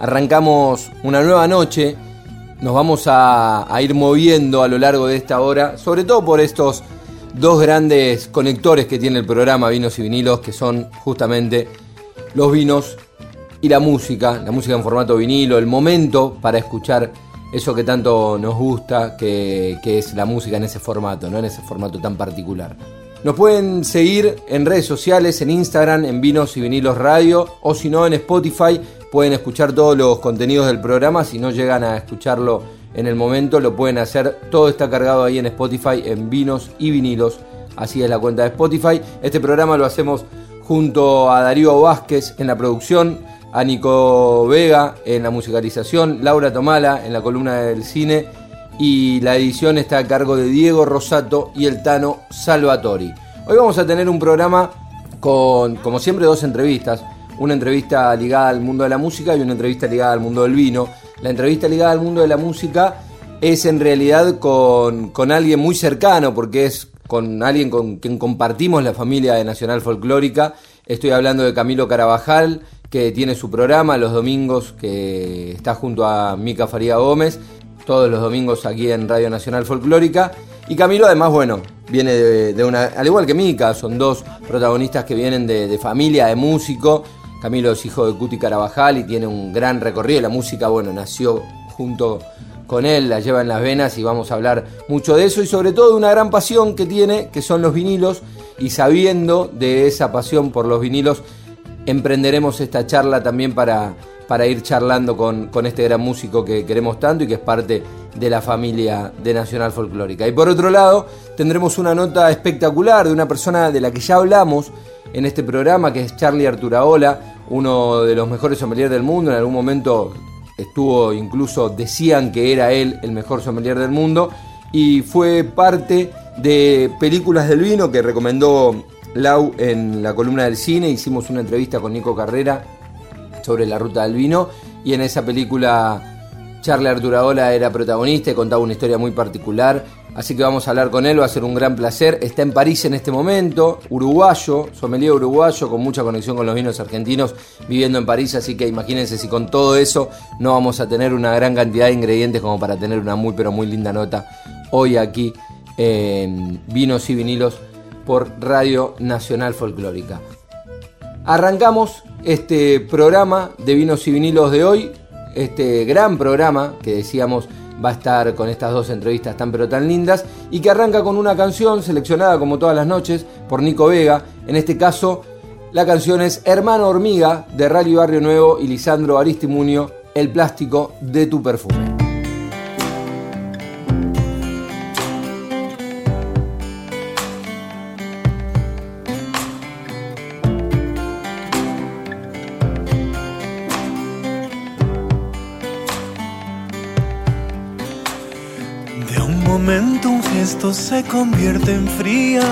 Arrancamos una nueva noche, nos vamos a, ir moviendo a lo largo de esta hora, sobre todo por estos dos grandes conectores que tiene el programa Vinos y Vinilos, que son justamente los vinos y la música, la música en formato vinilo, el momento para escuchar eso que tanto nos gusta, que, que es la música en ese formato, ¿no? en ese formato tan particular. Nos pueden seguir en redes sociales, en Instagram, en Vinos y Vinilos Radio, o si no, en Spotify. Pueden escuchar todos los contenidos del programa. Si no llegan a escucharlo en el momento, lo pueden hacer. Todo está cargado ahí en Spotify, en Vinos y Vinilos. Así es la cuenta de Spotify. Este programa lo hacemos junto a Darío Vázquez en la producción, a Nico Vega en la musicalización, Laura Tomala en la columna del cine y la edición está a cargo de Diego Rosato y el Tano Salvatori. Hoy vamos a tener un programa con, como siempre, dos entrevistas. Una entrevista ligada al mundo de la música y una entrevista ligada al mundo del vino. La entrevista ligada al mundo de la música es en realidad con, con alguien muy cercano, porque es con alguien con quien compartimos la familia de Nacional Folclórica. Estoy hablando de Camilo Carabajal, que tiene su programa los domingos, que está junto a Mica Faría Gómez todos los domingos aquí en Radio Nacional Folclórica. Y Camilo además, bueno, viene de, una, al igual que Mica, son dos protagonistas que vienen de, familia, de músico. Camilo es hijo de Cuti Carabajal y tiene un gran recorrido. La música, bueno, nació junto con él, la lleva en las venas y vamos a hablar mucho de eso y sobre todo de una gran pasión que tiene, que son los vinilos. Y sabiendo de esa pasión por los vinilos, emprenderemos esta charla también para, para ir charlando con, este gran músico que queremos tanto y que es parte de la familia de Nacional Folclórica. Y por otro lado, tendremos una nota espectacular de una persona de la que ya hablamos en este programa, que es Charlie Arturaola, uno de los mejores sommeliers del mundo. En algún momento estuvo, incluso decían que era él el mejor sommelier del mundo. Y fue parte de Películas del Vino que recomendó Lau en la columna del cine. Hicimos una entrevista con Nico Carrera sobre la ruta del vino. Y en esa película Charlie Arturaola era protagonista y contaba una historia muy particular. Así que vamos a hablar con él, va a ser un gran placer. Está en París en este momento, uruguayo, sommelier uruguayo, con mucha conexión con los vinos argentinos, viviendo en París. Así que imagínense si con todo eso no vamos a tener una gran cantidad de ingredientes como para tener una muy, pero muy linda nota hoy aquí en Vinos y Vinilos por Radio Nacional Folclórica. Arrancamos este programa de vinos y vinilos de hoy, este gran programa que decíamos va a estar con estas dos entrevistas tan pero tan lindas y que arranca con una canción seleccionada como todas las noches por Nico Vega. En este caso, la canción es Hermano Hormiga de Rally Barrio Nuevo y Lisandro Aristimunio, El plástico de tu perfume. Esto se convierte en fría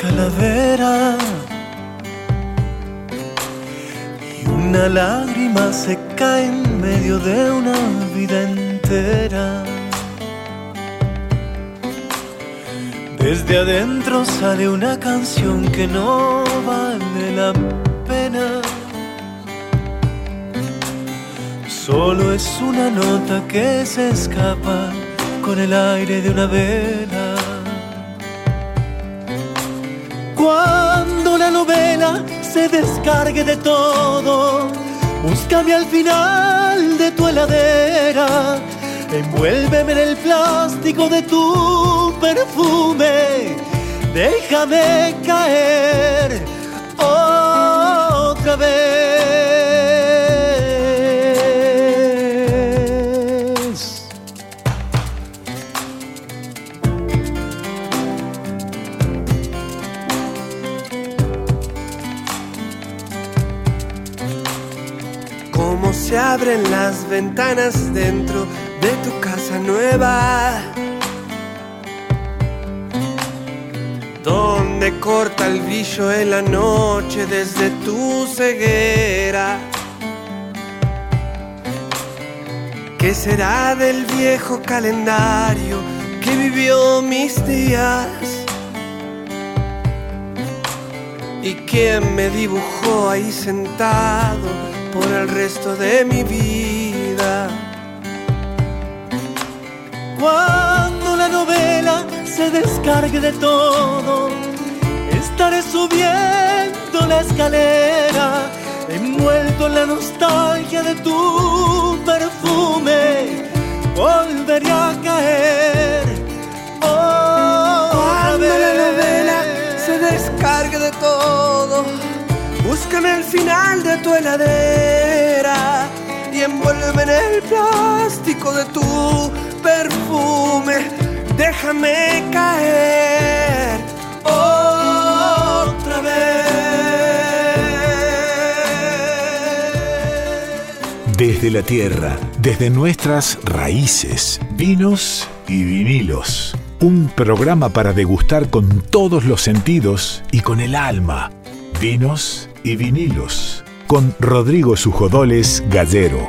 calavera y una lágrima se cae en medio de una vida entera. Desde adentro sale una canción que no vale la pena. Solo es una nota que se escapa con el aire de una vela. Cuando la novela se descargue de todo, búscame al final de tu heladera. Envuélveme en el plástico de tu perfume. Déjame caer otra vez. Se abren las ventanas dentro de tu casa nueva. Donde corta el brillo en la noche desde tu ceguera. ¿Qué será del viejo calendario que vivió mis días? ¿Y quién me dibujó ahí sentado por el resto de mi vida? Cuando la novela se descargue de todo, estaré subiendo la escalera, envuelto en la nostalgia de tu perfume, volveré a caer. Tu heladera y envuélveme en el plástico de tu perfume. Déjame caer otra vez. Desde la tierra, desde nuestras raíces, vinos y vinilos. Un programa para degustar con todos los sentidos y con el alma. Vinos y vinilos. Con Rodrigo Sujodoles Gallero.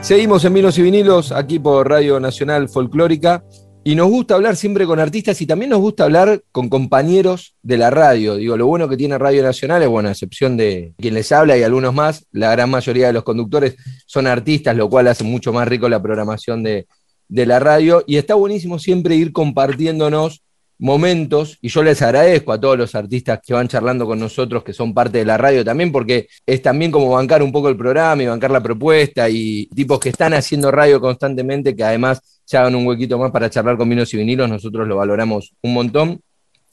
Seguimos en Vinos y Vinilos, aquí por Radio Nacional Folclórica, y nos gusta hablar siempre con artistas y también nos gusta hablar con compañeros de la radio. Digo, lo bueno que tiene Radio Nacional es, bueno, a excepción de quien les habla y algunos más, la gran mayoría de los conductores son artistas, lo cual hace mucho más rico la programación de, de la radio, y está buenísimo siempre ir compartiéndonos momentos, y yo les agradezco a todos los artistas que van charlando con nosotros, que son parte de la radio también, porque es también como bancar un poco el programa y bancar la propuesta, y tipos que están haciendo radio constantemente, que además se hagan un huequito más para charlar con vinos y vinilos, nosotros lo valoramos un montón.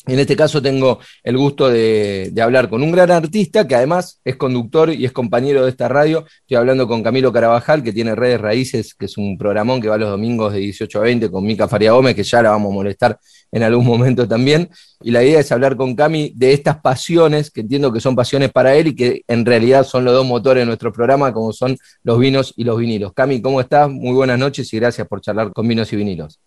En este caso tengo el gusto de, hablar con un gran artista que además es conductor y es compañero de esta radio. Estoy hablando con Camilo Carabajal, que tiene Redes Raíces, que es un programón que va los domingos de 18 a 20 con Mica Faria Gómez, que ya la vamos a molestar en algún momento también. Y la idea es hablar con Cami de estas pasiones, que entiendo que son pasiones para él y que en realidad son los dos motores de nuestro programa, como son los vinos y los vinilos. Cami, ¿cómo estás? Muy buenas noches y gracias por charlar con vinos y vinilos.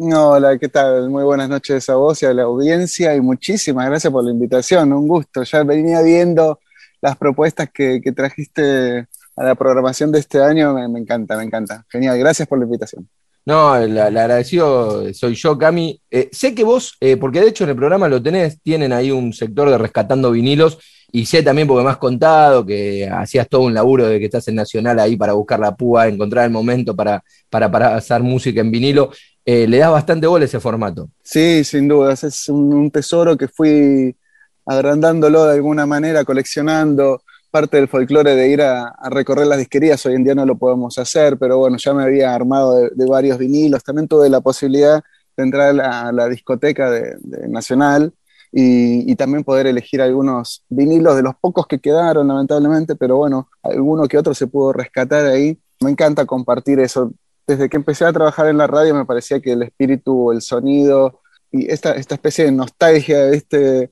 Hola, ¿qué tal? Muy buenas noches a vos y a la audiencia y muchísimas gracias por la invitación, un gusto. Ya venía viendo las propuestas que, que trajiste a la programación de este año, me, encanta, me encanta. Genial, gracias por la invitación. No, la agradecido soy yo, Cami. Eh, sé que vos, eh, porque de hecho en el programa lo tenés, tienen ahí un sector de rescatando vinilos y sé también porque me has contado que hacías todo un laburo de que estás en Nacional ahí para buscar la púa, encontrar el momento para, para, para hacer música en vinilo. Eh, le das bastante bola ese formato. Sí, sin dudas, es un, tesoro que fui agrandándolo de alguna manera, coleccionando parte del folclore de ir a, recorrer las disquerías, hoy en día no lo podemos hacer, pero bueno, ya me había armado de, varios vinilos, también tuve la posibilidad de entrar a la, discoteca de Nacional y, y, también poder elegir algunos vinilos de los pocos que quedaron, lamentablemente, pero bueno, alguno que otro se pudo rescatar ahí. Me encanta compartir eso, desde que empecé a trabajar en la radio me parecía que el espíritu, el sonido y esta, esta especie de nostalgia este,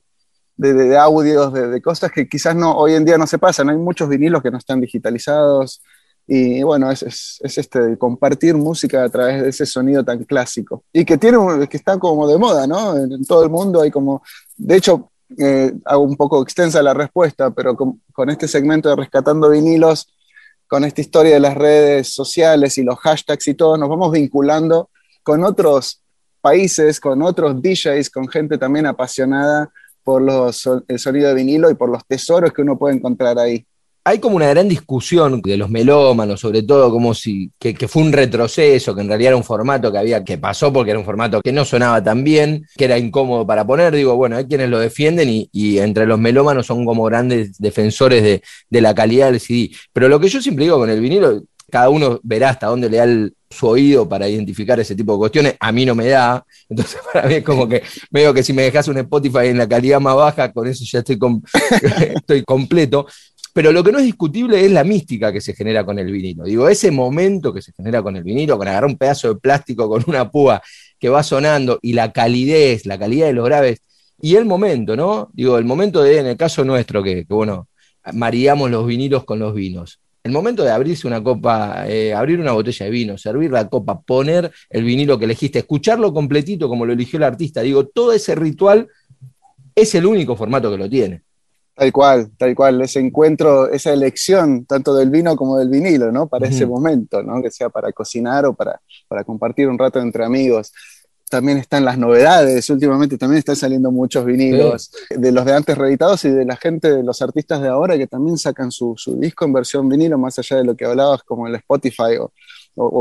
de, de, de audios, de, cosas que quizás no, hoy en día no se pasan. Hay muchos vinilos que no están digitalizados y bueno, es, es, es este, compartir música a través de ese sonido tan clásico y que, tiene, que está como de moda, ¿no? En, todo el mundo hay como, de hecho, eh, hago un poco extensa la respuesta, pero con este segmento de Rescatando Vinilos, con esta historia de las redes sociales y los hashtags y todo, nos vamos vinculando con otros países, con otros DJs, con gente también apasionada por el sonido de vinilo y por los tesoros que uno puede encontrar ahí. Hay como una gran discusión de los melómanos, sobre todo como si que, fue un retroceso, que en realidad era un formato que había que pasó porque era un formato que no sonaba tan bien, que era incómodo para poner. Digo, bueno, hay quienes lo defienden y, entre los melómanos son como grandes defensores de, de, la calidad del CD. Pero lo que yo siempre digo con el vinilo, cada uno verá hasta dónde le da su oído para identificar ese tipo de cuestiones. A mí no me da. Entonces, para mí es como que veo que si me dejas un Spotify en la calidad más baja, con eso ya estoy completo. Pero lo que no es discutible es la mística que se genera con el vinilo. Digo, ese momento que se genera con el vinilo, con agarrar un pedazo de plástico con una púa que va sonando y la calidez, la calidad de los graves y el momento, ¿no? Digo, el momento de, en el caso nuestro, que, bueno, maríamos los vinilos con los vinos. El momento de abrirse una copa, eh, abrir una botella de vino, servir la copa, poner el vinilo que elegiste, escucharlo completito como lo eligió el artista, digo, todo ese ritual es el único formato que lo tiene. Tal cual, tal cual, ese encuentro, esa elección tanto del vino como del vinilo, ¿no? Para ese momento, ¿no? Que sea para cocinar o para, para compartir un rato entre amigos también están las novedades, últimamente también están saliendo muchos vinilos de los de antes reeditados y de la gente, de los artistas de ahora que también sacan su, disco en versión vinilo, más allá de lo que hablabas como el Spotify o,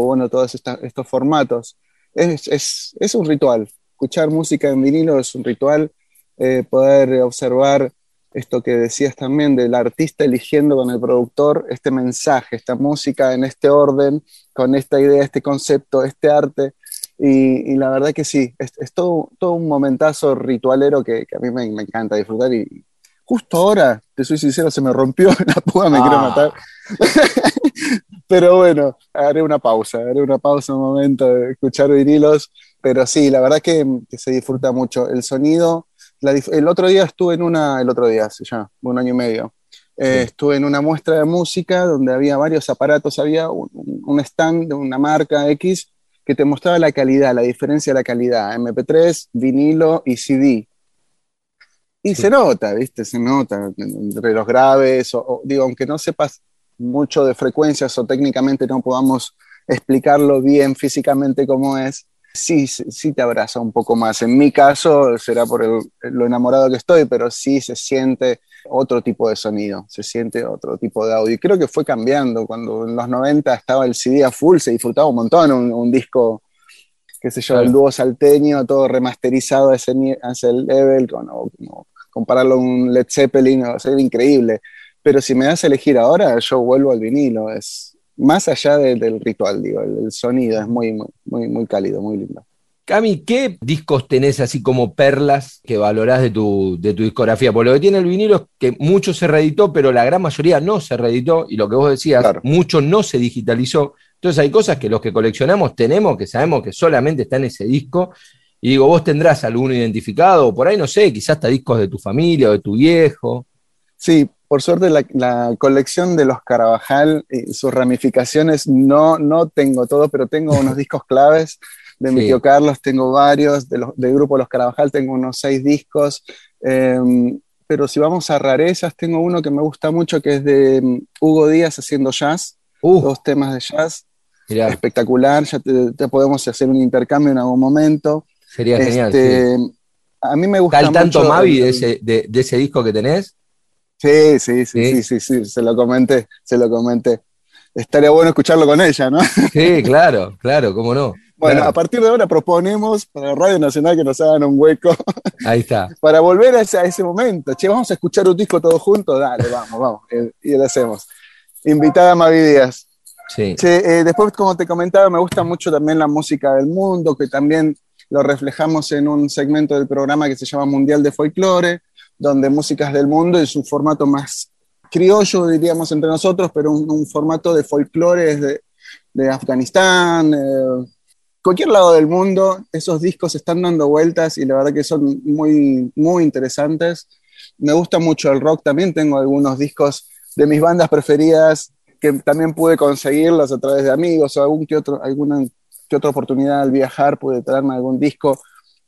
bueno, todos estos formatos. Es, un ritual, escuchar música en vinilo es un ritual, eh, poder observar esto que decías también del artista eligiendo con el productor este mensaje, esta música en este orden, con esta idea, este concepto, este arte y, la verdad que sí, es, todo, todo, un momentazo ritualero que, a mí me, encanta disfrutar. Y justo ahora, te soy sincero, se me rompió la púa, me quiero ah. matar. pero bueno, haré una pausa, haré una pausa un momento de escuchar vinilos. Pero sí, la verdad que, se disfruta mucho. El sonido, el otro día estuve en una, el otro día, ya, un año y medio. Eh, estuve en una muestra de música donde había varios aparatos, había un, un stand de una marca X que te mostraba la calidad, la diferencia de la calidad, MP3, vinilo y CD. Y se nota, ¿viste? Se nota entre los graves, o, digo, aunque no sepas mucho de frecuencias o técnicamente no podamos explicarlo bien físicamente cómo es, sí, sí te abraza un poco más. En mi caso será por lo enamorado que estoy, pero sí se siente otro tipo de sonido, se siente otro tipo de audio. Y creo que fue cambiando. Cuando en los 90 estaba el CD a full, se disfrutaba un montón un, disco, qué sé yo, el dúo salteño, todo remasterizado a ese, level, con, compararlo a un Led Zeppelin, o sea, increíble. Pero si me das a elegir ahora, yo vuelvo al vinilo. Es más allá del ritual, digo, el, sonido es muy, muy, muy cálido, muy lindo. Cami, ¿qué discos tenés así como perlas que valorás de tu, de tu discografía? Porque lo que tiene el vinilo es que mucho se reeditó, pero la gran mayoría no se reeditó, y lo que vos decías, mucho no se digitalizó. Entonces hay cosas que los que coleccionamos tenemos, que sabemos que solamente está en ese disco, y digo, vos tendrás alguno identificado, o por ahí no sé, quizás hasta discos de tu familia o de tu viejo. Sí, por suerte la, colección de los Carabajal y sus ramificaciones no, no tengo todo, pero tengo unos discos claves de mi tío Carlos tengo varios, de los, del grupo Los Carabajal tengo unos seis discos, em, pero si vamos a rarezas, tengo uno que me gusta mucho que es de em, Hugo Díaz haciendo jazz, uh. dos temas de jazz, espectacular, ya te, podemos hacer un intercambio en algún momento. Sería genial. Este, a mí me gusta ¿Tal tanto Mavi de ese, de, ese disco que tenés? Sí, sí, sí, sí, sí, sí, se lo comenté, se lo comenté. Estaría bueno escucharlo con ella, ¿no? Sí, claro, claro, cómo no. Bueno, a partir de ahora proponemos para Radio Nacional que nos hagan un hueco. Ahí está. para volver a ese, momento. Che, vamos a escuchar un disco todos juntos. Dale, vamos, vamos. Y lo hacemos. Invitada Mavi Díaz. Sí. Che, eh, después, como te comentaba, me gusta mucho también la música del mundo, que también lo reflejamos en un segmento del programa que se llama Mundial de Folklore, donde músicas del mundo es un formato más criollo, diríamos, entre nosotros, pero un, formato de folclore de, de Afganistán. Cualquier lado del mundo, esos discos están dando vueltas y la verdad que son muy, muy interesantes. Me gusta mucho el rock, también tengo algunos discos de mis bandas preferidas que también pude conseguirlos a través de amigos o algún que otro, alguna que otra oportunidad al viajar pude traerme algún disco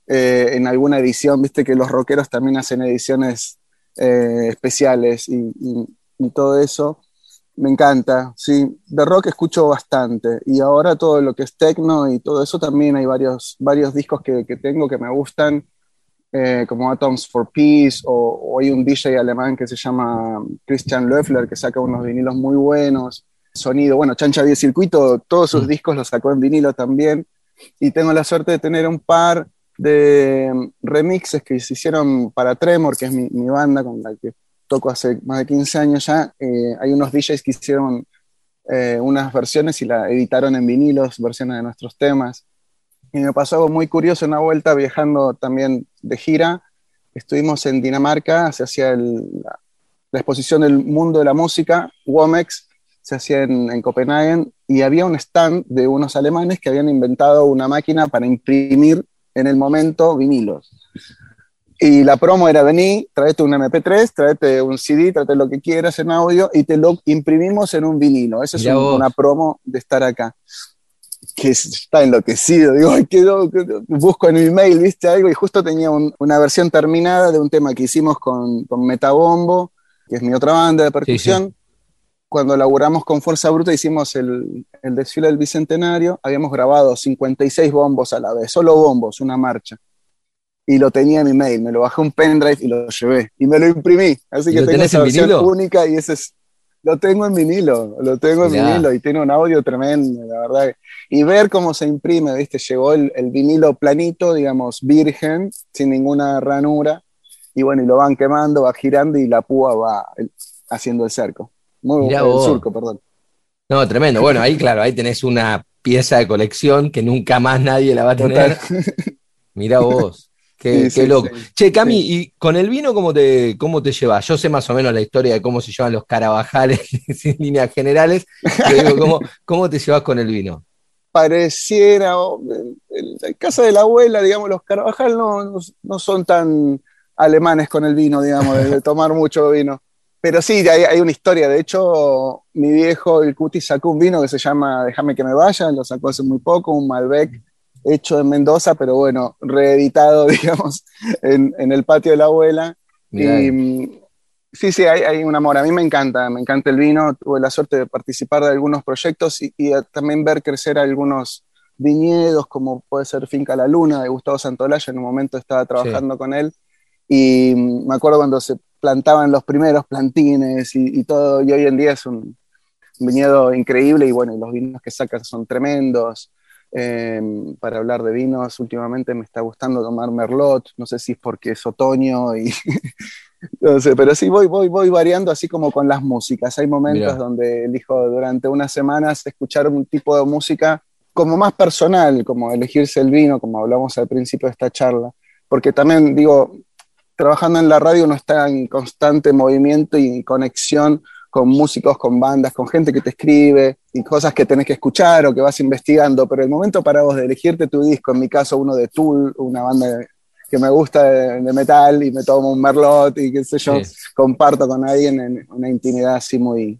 eh, en alguna edición, viste que los rockeros también hacen ediciones eh, especiales y, y todo eso. Me encanta, sí. De rock escucho bastante. Y ahora todo lo que es techno y todo eso también hay varios, varios discos que, que tengo que me gustan, eh, como Atoms for Peace, o, hay un DJ alemán que se llama Christian Löffler que saca unos vinilos muy buenos. Sonido, bueno, Chancha 10 Circuito, todos sus mm. discos los sacó en vinilo también. Y tengo la suerte de tener un par de remixes que se hicieron para Tremor, que es mi, mi banda con la que toco hace más de 15 años ya, eh, hay unos DJs que hicieron eh, unas versiones y la editaron en vinilos, versiones de nuestros temas. Y me pasó algo muy curioso una vuelta viajando también de gira. Estuvimos en Dinamarca, se hacía la, exposición del mundo de la música, WOMEX, se hacía en, en Copenhague, y había un stand de unos alemanes que habían inventado una máquina para imprimir en el momento vinilos. Y la promo era vení, traete un MP3, traete un CD, traete lo que quieras en audio y te lo imprimimos en un vinilo. Esa es una promo de estar acá. Que está enloquecido, digo, quedó, busco en mi mail, viste algo, y justo tenía una versión terminada de un tema que hicimos con, con Metabombo, que es mi otra banda de percusión. Cuando laburamos con Fuerza Bruta hicimos el, el desfile del Bicentenario, habíamos grabado 56 bombos a la vez, solo bombos, una marcha y lo tenía en mi mail, me lo bajé un pendrive y lo llevé y me lo imprimí. Así que tengo esa versión única y ese es, lo tengo en vinilo, lo tengo en vinilo y tiene un audio tremendo, la verdad. Y ver cómo se imprime, ¿viste? Llegó el, vinilo planito, digamos, virgen, sin ninguna ranura, y bueno, y lo van quemando, va girando y la púa va haciendo el cerco. Muy el surco, perdón. No, tremendo. Bueno, ahí claro, ahí tenés una pieza de colección que nunca más nadie la va a tener. Mira vos. Qué, loco. che, Cami, ¿y con el vino cómo te, cómo te llevas? Yo sé más o menos la historia de cómo se llevan los carabajales en líneas generales, pero digo, ¿cómo, te llevas con el vino? Pareciera, en casa de la abuela, digamos, los carabajales no, son tan alemanes con el vino, digamos, de, tomar mucho vino. Pero sí, hay, hay, una historia. De hecho, mi viejo, el Cuti, sacó un vino que se llama Déjame que me vaya, lo sacó hace muy poco, un Malbec hecho en Mendoza, pero bueno, reeditado, digamos, en, el patio de la abuela. Y mm, sí, sí, hay, un amor. A mí me encanta, me encanta el vino. Tuve la suerte de participar de algunos proyectos y, también ver crecer algunos viñedos, como puede ser Finca La Luna de Gustavo Santolaya. En un momento estaba trabajando con él y mm, me acuerdo cuando se plantaban los primeros plantines y, y todo, y hoy en día es un viñedo increíble y bueno, los vinos que sacan son tremendos. Em, para hablar de vinos, últimamente me está gustando tomar Merlot, no sé si es porque es otoño y no sé, pero sí voy, voy, voy variando así como con las músicas. Hay momentos donde elijo durante unas semanas escuchar un tipo de música como más personal, como elegirse el vino, como hablamos al principio de esta charla, porque también digo, trabajando en la radio uno está en constante movimiento y conexión con músicos, con bandas, con gente que te escribe y cosas que tenés que escuchar o que vas investigando, pero el momento para vos de elegirte tu disco, en mi caso uno de Tool, una banda que me gusta de, metal y me tomo un merlot y qué sé yo, comparto con alguien en una intimidad así muy,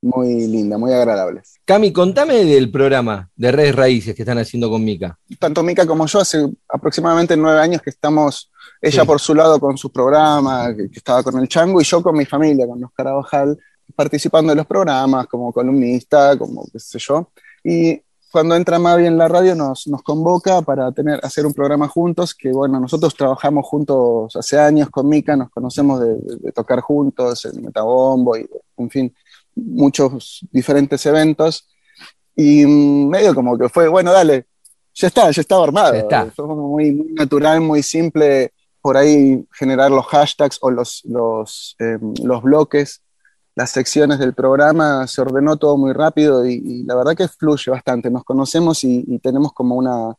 muy linda, muy agradable. Cami, contame del programa de Redes Raíces que están haciendo con Mica. Tanto Mica como yo hace aproximadamente nueve años que estamos, ella por su lado con sus programas, que, estaba con el Chango, y yo con mi familia, con los Carabajal, participando en los programas como columnista, como qué sé yo. Y cuando entra Mavi en la radio nos, nos convoca para tener, hacer un programa juntos, que bueno, nosotros trabajamos juntos hace años con Mica, nos conocemos de, tocar juntos en Metabombo y en fin, muchos diferentes eventos. Y medio como que fue, bueno, dale, ya está, ya estaba armado. está. Fue muy, muy natural, muy simple por ahí generar los hashtags o los, los, em, los bloques las secciones del programa, se ordenó todo muy rápido y, la verdad que fluye bastante. Nos conocemos y, tenemos como una,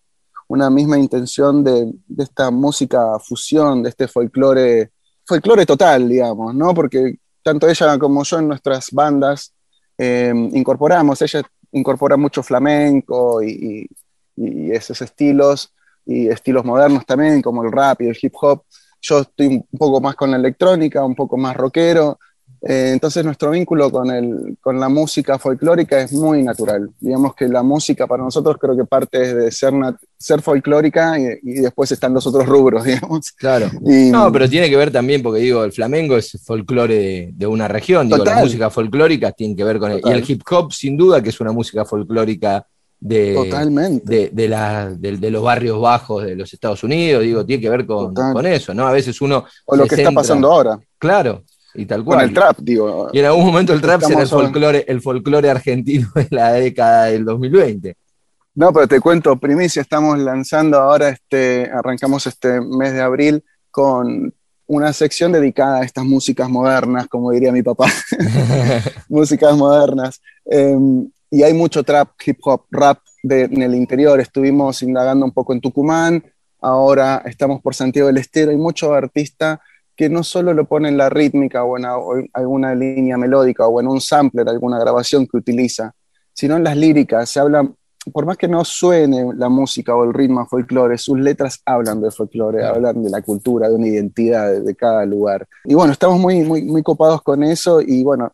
una misma intención de, esta música fusión, de este folclore, folclore total, digamos, ¿no? Porque tanto ella como yo en nuestras bandas eh, incorporamos, ella incorpora mucho flamenco y, y, esos estilos, y estilos modernos también, como el rap y el hip hop. Yo estoy un poco más con la electrónica, un poco más rockero, eh, entonces nuestro vínculo con, el, con la música folclórica es muy natural. Digamos que la música para nosotros creo que parte de ser, ser folclórica y, después están los otros rubros, digamos. Claro. no, pero tiene que ver también, porque digo, el flamenco es folclore de, una región, digo, la música folclórica tiene que ver con el, y el hip hop sin duda que es una música folclórica de, Totalmente. De, la, de, los barrios bajos de los Estados Unidos, digo, tiene que ver con, con eso, ¿no? A veces uno... O lo que está pasando ahora. Claro, y tal cual. Con el trap, digo. Y en algún momento el trap será el folclore, el folclore argentino de la década del 2020. No, pero te cuento, primicia, estamos lanzando ahora, este, arrancamos este mes de abril con una sección dedicada a estas músicas modernas, como diría mi papá, músicas modernas. Em, y hay mucho trap, hip hop, rap en el interior. Estuvimos indagando un poco en Tucumán, ahora estamos por Santiago del Estero, hay mucho artista que no solo lo pone en la rítmica o en alguna línea melódica o en un sampler, alguna grabación que utiliza, sino en las líricas. Se habla, por más que no suene la música o el ritmo a folclore, sus letras hablan de folclore, hablan de la cultura, de una identidad de, cada lugar. Y bueno, estamos muy, muy, muy copados con eso y bueno,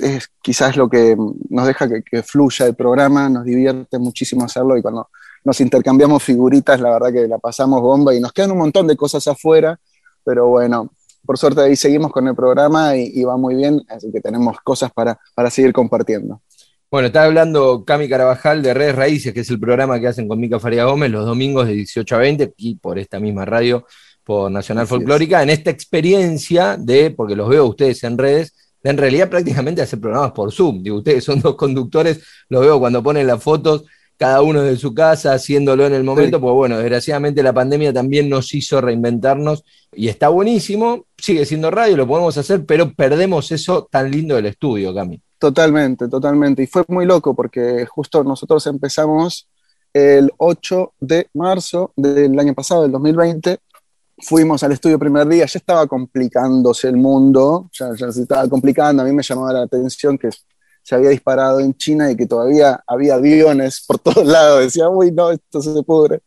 es quizás lo que nos deja que, fluya el programa, nos divierte muchísimo hacerlo y cuando nos intercambiamos figuritas, la verdad que la pasamos bomba y nos quedan un montón de cosas afuera, pero bueno, por suerte ahí seguimos con el programa y, va muy bien, así que tenemos cosas para, para seguir compartiendo. Bueno, está hablando Cami Carabajal de Redes Raíces, que es el programa que hacen con Mica Faria Gómez los domingos de 18 a 20, y por esta misma radio, por Nacional Folclórica, en esta experiencia de, porque los veo ustedes en redes, de en realidad prácticamente hacer programas por Zoom. Digo, ustedes son dos conductores, los veo cuando ponen las fotos, cada uno de su casa, haciéndolo en el momento, pues bueno, desgraciadamente la pandemia también nos hizo reinventarnos y está buenísimo, sigue siendo radio, lo podemos hacer, pero perdemos eso tan lindo del estudio, Cami. Totalmente, totalmente. Y fue muy loco porque justo nosotros empezamos el 8 de marzo del año pasado, del 2020. Fuimos al estudio el primer día, ya estaba complicándose el mundo, ya, se estaba complicando. A mí me llamaba la atención que se había disparado en China y que todavía había aviones por todos lados. Decía, uy, no, esto se pudre.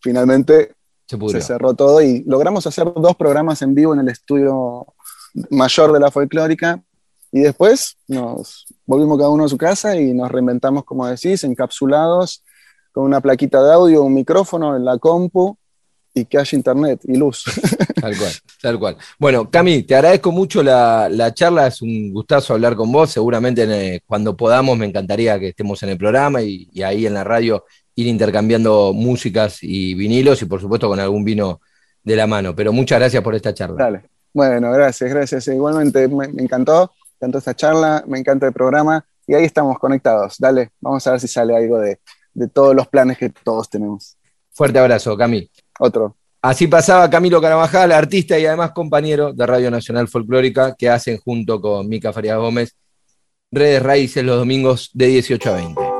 Finalmente se, se cerró todo y logramos hacer dos programas en vivo en el estudio mayor de la folclórica y después nos volvimos cada uno a su casa y nos reinventamos, como decís, encapsulados, con una plaquita de audio, un micrófono en la compu y que haya internet y luz. Tal cual, tal cual. Bueno, Cami, te agradezco mucho la, charla, es un gustazo hablar con vos. Seguramente eh, cuando podamos me encantaría que estemos en el programa y, y, ahí en la radio ir intercambiando músicas y vinilos y por supuesto con algún vino de la mano. Pero muchas gracias por esta charla. Dale. Bueno, gracias, gracias. Igualmente me encantó encantó esta charla, me encanta el programa y ahí estamos conectados. Dale, vamos a ver si sale algo de, todos los planes que todos tenemos. Fuerte abrazo, Cami. Otro. Así pasaba Camilo Carabajal, artista y además compañero de Radio Nacional Folclórica, que hacen junto con Mica Farías Gómez Redes Raíces los domingos de 18 a 20.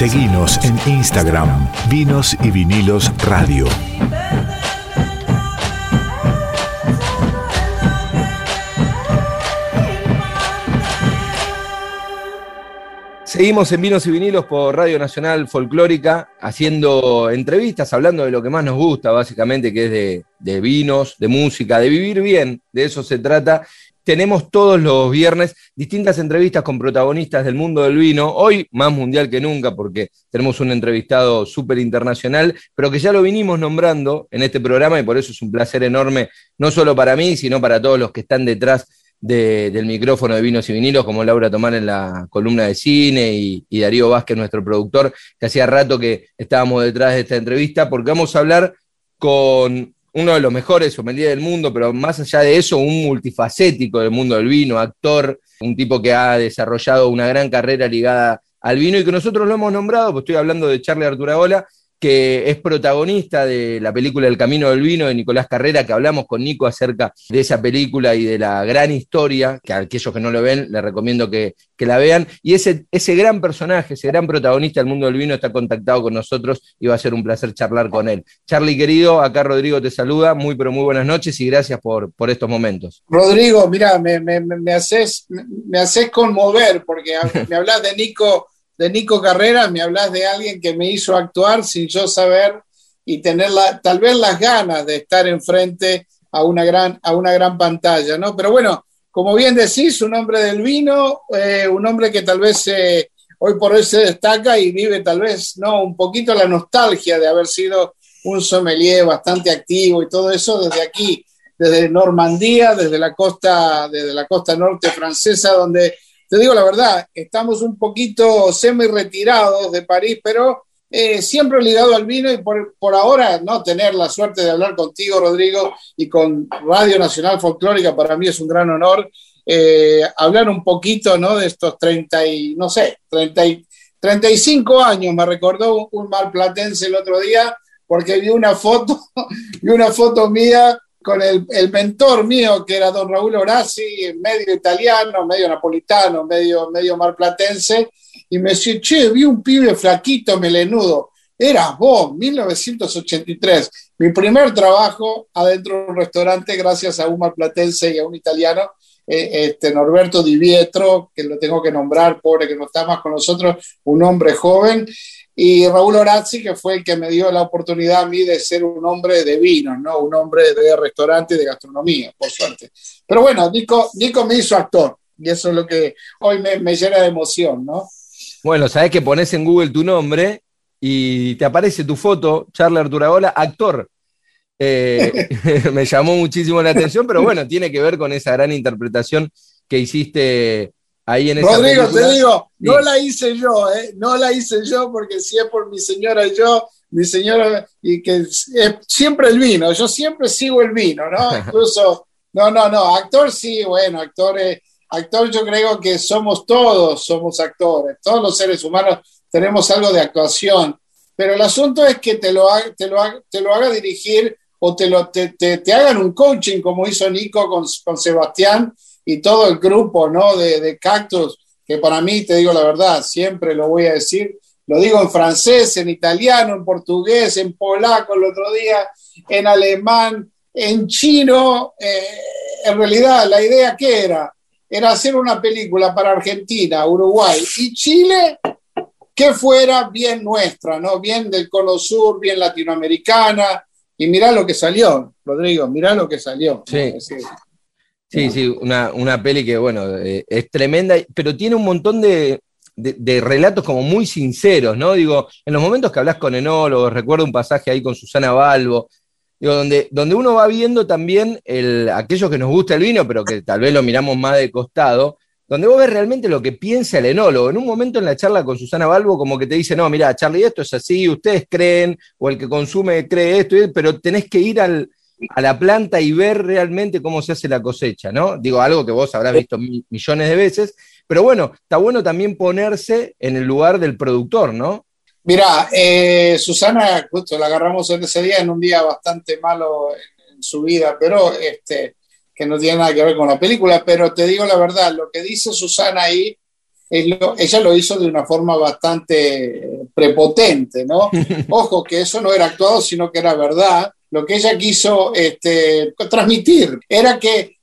Seguinos en Instagram, Vinos y Vinilos Radio. Seguimos en Vinos y Vinilos por Radio Nacional Folclórica, haciendo entrevistas, hablando de lo que más nos gusta, básicamente, que es de, de, vinos, de música, de vivir bien, de eso se trata. Tenemos todos los viernes distintas entrevistas con protagonistas del mundo del vino, hoy más mundial que nunca, porque tenemos un entrevistado súper internacional, pero que ya lo vinimos nombrando en este programa y por eso es un placer enorme, no solo para mí, sino para todos los que están detrás del micrófono de vinos y vinilos, como Laura Tomar en la columna de cine y, Darío Vázquez, nuestro productor, que hacía rato que estábamos detrás de esta entrevista, porque vamos a hablar con uno de los mejores sommeliers del mundo, pero más allá de eso, un multifacético del mundo del vino, actor, un tipo que ha desarrollado una gran carrera ligada al vino y que nosotros lo hemos nombrado, pues estoy hablando de Charlie Arturaola, que es protagonista de la película El Camino del Vino de Nicolás Carrera, que hablamos con Nico acerca de esa película y de la gran historia, que a aquellos que no lo ven les recomiendo que, la vean. Y ese, ese gran personaje, ese gran protagonista del mundo del vino está contactado con nosotros y va a ser un placer charlar con él. Charlie querido, acá Rodrigo te saluda, muy pero muy buenas noches y gracias por, por estos momentos. Rodrigo, mira, me, me, me, haces, me haces conmover porque me hablas de Nico de Nico Carrera, me hablas de alguien que me hizo actuar sin yo saber y tener tal vez las ganas de estar enfrente a una gran, a una gran pantalla, ¿no? Pero bueno, como bien decís, un hombre del vino, eh, un hombre que tal vez eh, hoy por hoy se destaca y vive tal vez, ¿no? Un poquito la nostalgia de haber sido un sommelier bastante activo y todo eso desde aquí, desde Normandía, desde la costa, desde la costa norte francesa, donde te digo la verdad, estamos un poquito semi-retirados de París, pero eh, siempre ligado al vino y por, ahora no tener la suerte de hablar contigo, Rodrigo, y con Radio Nacional Folclórica, para mí es un gran honor eh, hablar un poquito ¿no? de estos 30 y, no sé, 30 y, 35 años, me recordó un, un marplatense el otro día, porque vi una foto, vi una foto mía con el, mentor mío, que era don Raúl Horaci, medio italiano, medio napolitano, medio, medio marplatense, y me decía, che, vi un pibe flaquito, melenudo. Eras vos, 1983. Mi primer trabajo adentro de un restaurante, gracias a un marplatense y a un italiano, eh, este, Norberto Di Vietro, que lo tengo que nombrar, pobre que no está más con nosotros, un hombre joven, y Raúl Orazzi, que fue el que me dio la oportunidad a mí de ser un hombre de vino, ¿no? Un hombre de restaurante y de gastronomía, por suerte. Pero bueno, Nico, Nico me hizo actor, y eso es lo que hoy me, llena de emoción, ¿no? Bueno, sabes que pones en Google tu nombre y te aparece tu foto, Charlie Arturagola, actor. Eh, me llamó muchísimo la atención, pero bueno, tiene que ver con esa gran interpretación que hiciste Rodrigo, te digo, no la hice yo, ¿eh? no la hice yo porque si es por mi señora y yo, mi señora, y que siempre el vino, yo siempre sigo el vino, ¿no? Incluso, no, no, no, actor sí, bueno, actores, actor yo creo que somos todos, somos actores, todos los seres humanos tenemos algo de actuación, pero el asunto es que te lo, te lo, te lo haga dirigir o te, lo, te, te, hagan un coaching como hizo Nico con, con Sebastián y todo el grupo ¿no? de, de Cactus, que para mí, te digo la verdad, siempre lo voy a decir, lo digo en francés, en italiano, en portugués, en polaco el otro día, en alemán, en chino. Eh, en realidad, la idea que era, era hacer una película para Argentina, Uruguay y Chile que fuera bien nuestra, ¿no? Bien del Cono Sur, bien latinoamericana. Y mirá lo que salió, Rodrigo, mirá lo que salió. Sí. Sí, sí, una, una peli que, bueno, eh, es tremenda, pero tiene un montón de, relatos como muy sinceros, ¿no? Digo, en los momentos que hablas con enólogos, recuerdo un pasaje ahí con Susana Balbo, digo, donde, donde uno va viendo también el, aquellos que nos gusta el vino, pero que tal vez lo miramos más de costado, donde vos ves realmente lo que piensa el enólogo. En un momento en la charla con Susana Balbo, como que te dice, no, mira, Charlie, esto es así, ustedes creen, o el que consume cree esto, pero tenés que ir al, a la planta y ver realmente cómo se hace la cosecha, ¿no? Digo, algo que vos habrás visto millones de veces, pero bueno, está bueno también ponerse en el lugar del productor, ¿no? Mira, eh, Susana, justo la agarramos en ese día, en un día bastante malo en, su vida, pero este, que no tiene nada que ver con la película, pero te digo la verdad, lo que dice Susana ahí ella lo hizo de una forma bastante prepotente, ¿no? Ojo, que eso no era actuado, sino que era verdad. Lo que ella quiso este, transmitir era que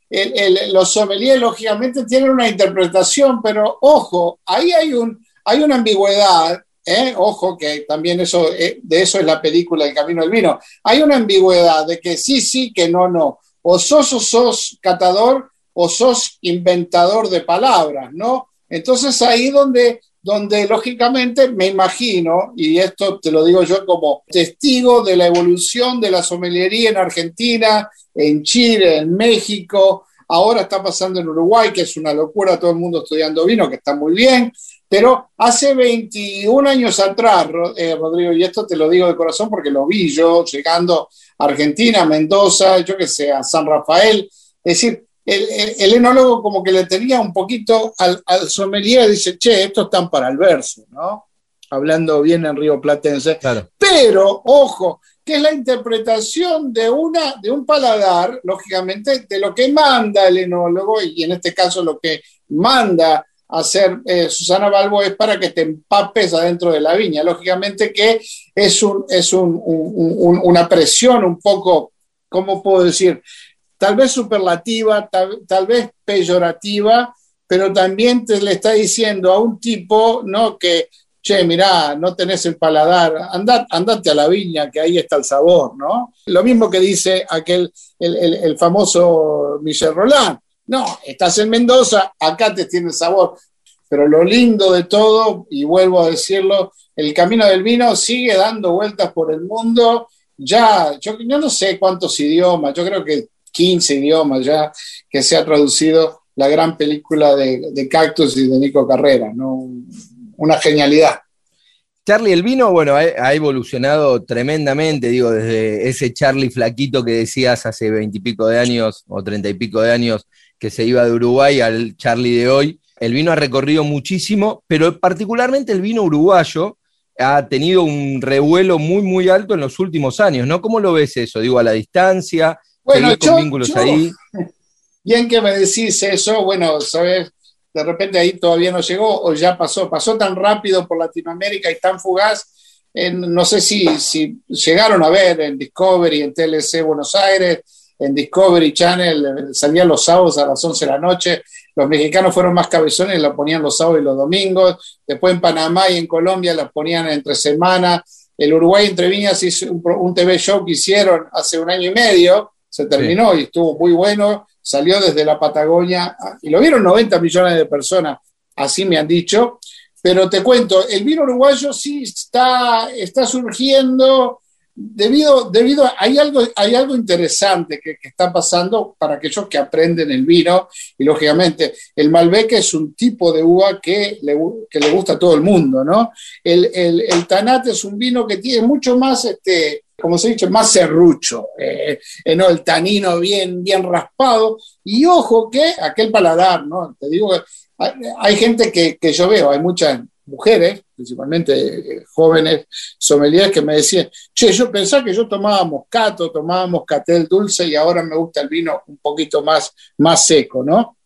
los sommeliers, lógicamente, tienen una interpretación, pero ojo, ahí hay, un, hay una ambigüedad ¿Eh? Ojo que también eso, eh, de eso es la película El Camino del Vino. Hay una ambigüedad de que sí, sí, que no, no. O sos o sos catador o sos inventador de palabras, ¿no? Entonces ahí donde, donde lógicamente me imagino, y esto te lo digo yo como testigo de la evolución de la sommelería en Argentina, en Chile, en México, ahora está pasando en Uruguay, que es una locura, todo el mundo estudiando vino, que está muy bien, pero hace 21 años atrás, eh, Rodrigo, y esto te lo digo de corazón porque lo vi yo llegando a Argentina, Mendoza, yo que sé, a San Rafael. Es decir, el, enólogo como que le tenía un poquito al, al sommelier dice, che, estos están para el verso, ¿no? Hablando bien en Río Platense. Pero, ojo, que es la interpretación de, una, de un paladar, lógicamente, de lo que manda el enólogo, y en este caso lo que manda hacer eh, Susana Balbo es para que te empapes adentro de la viña. Lógicamente que es, un, es una presión un poco, ¿cómo puedo decir? Tal vez superlativa, tal, vez peyorativa, pero también te le está diciendo a un tipo, ¿no? Que, che, mirá, no tenés el paladar, andate a la viña, que ahí está el sabor, ¿no? Lo mismo que dice aquel, el, el famoso Michel Roland no, estás en Mendoza, acá te tiene sabor. Pero lo lindo de todo, y vuelvo a decirlo, el camino del vino sigue dando vueltas por el mundo. Ya, yo, no sé cuántos idiomas, yo creo que 15 idiomas ya que se ha traducido la gran película de, Cactus y de Nico Carrera, ¿no? Una genialidad. Charlie, el vino, bueno, ha, evolucionado tremendamente, digo, desde ese Charlie flaquito que decías hace veintipico de años o treinta y pico de años que se iba de Uruguay al Charlie de hoy. El vino ha recorrido muchísimo, pero particularmente el vino uruguayo ha tenido un revuelo muy, muy alto en los últimos años, ¿no? ¿Cómo lo ves eso? Digo, a la distancia, bueno, con vínculos ahí. Bien que me decís eso, bueno, sabes, de repente ahí todavía no llegó o ya pasó, pasó tan rápido por Latinoamérica y tan fugaz. no sé si, si llegaron a ver en Discovery, en TLC Buenos Aires, en Discovery Channel, eh, salía los sábados a las 11 de la noche. Los mexicanos fueron más cabezones, la ponían los sábados y los domingos. Después en Panamá y en Colombia la ponían entre semana. El Uruguay entre Viñas hizo un, TV show que hicieron hace un año y medio, se terminó y estuvo muy bueno. Salió desde la Patagonia y lo vieron 90 millones de personas, así me han dicho. Pero te cuento, el vino uruguayo sí está, está surgiendo debido, debido a, hay algo, hay algo interesante que, está pasando para aquellos que aprenden el vino y lógicamente el Malbec es un tipo de uva que le, que le gusta a todo el mundo, ¿no? El, el, el Tanat es un vino que tiene mucho más, este, como se dice, más serrucho, eh, eh. El tanino bien, bien raspado y ojo que aquel paladar, ¿no? Te digo, hay, hay gente que, que yo veo, hay muchas mujeres, principalmente eh, jóvenes sommeliers, que me decían, che, yo pensaba que yo tomaba moscato, tomaba moscatel dulce y ahora me gusta el vino un poquito más, más seco, ¿no?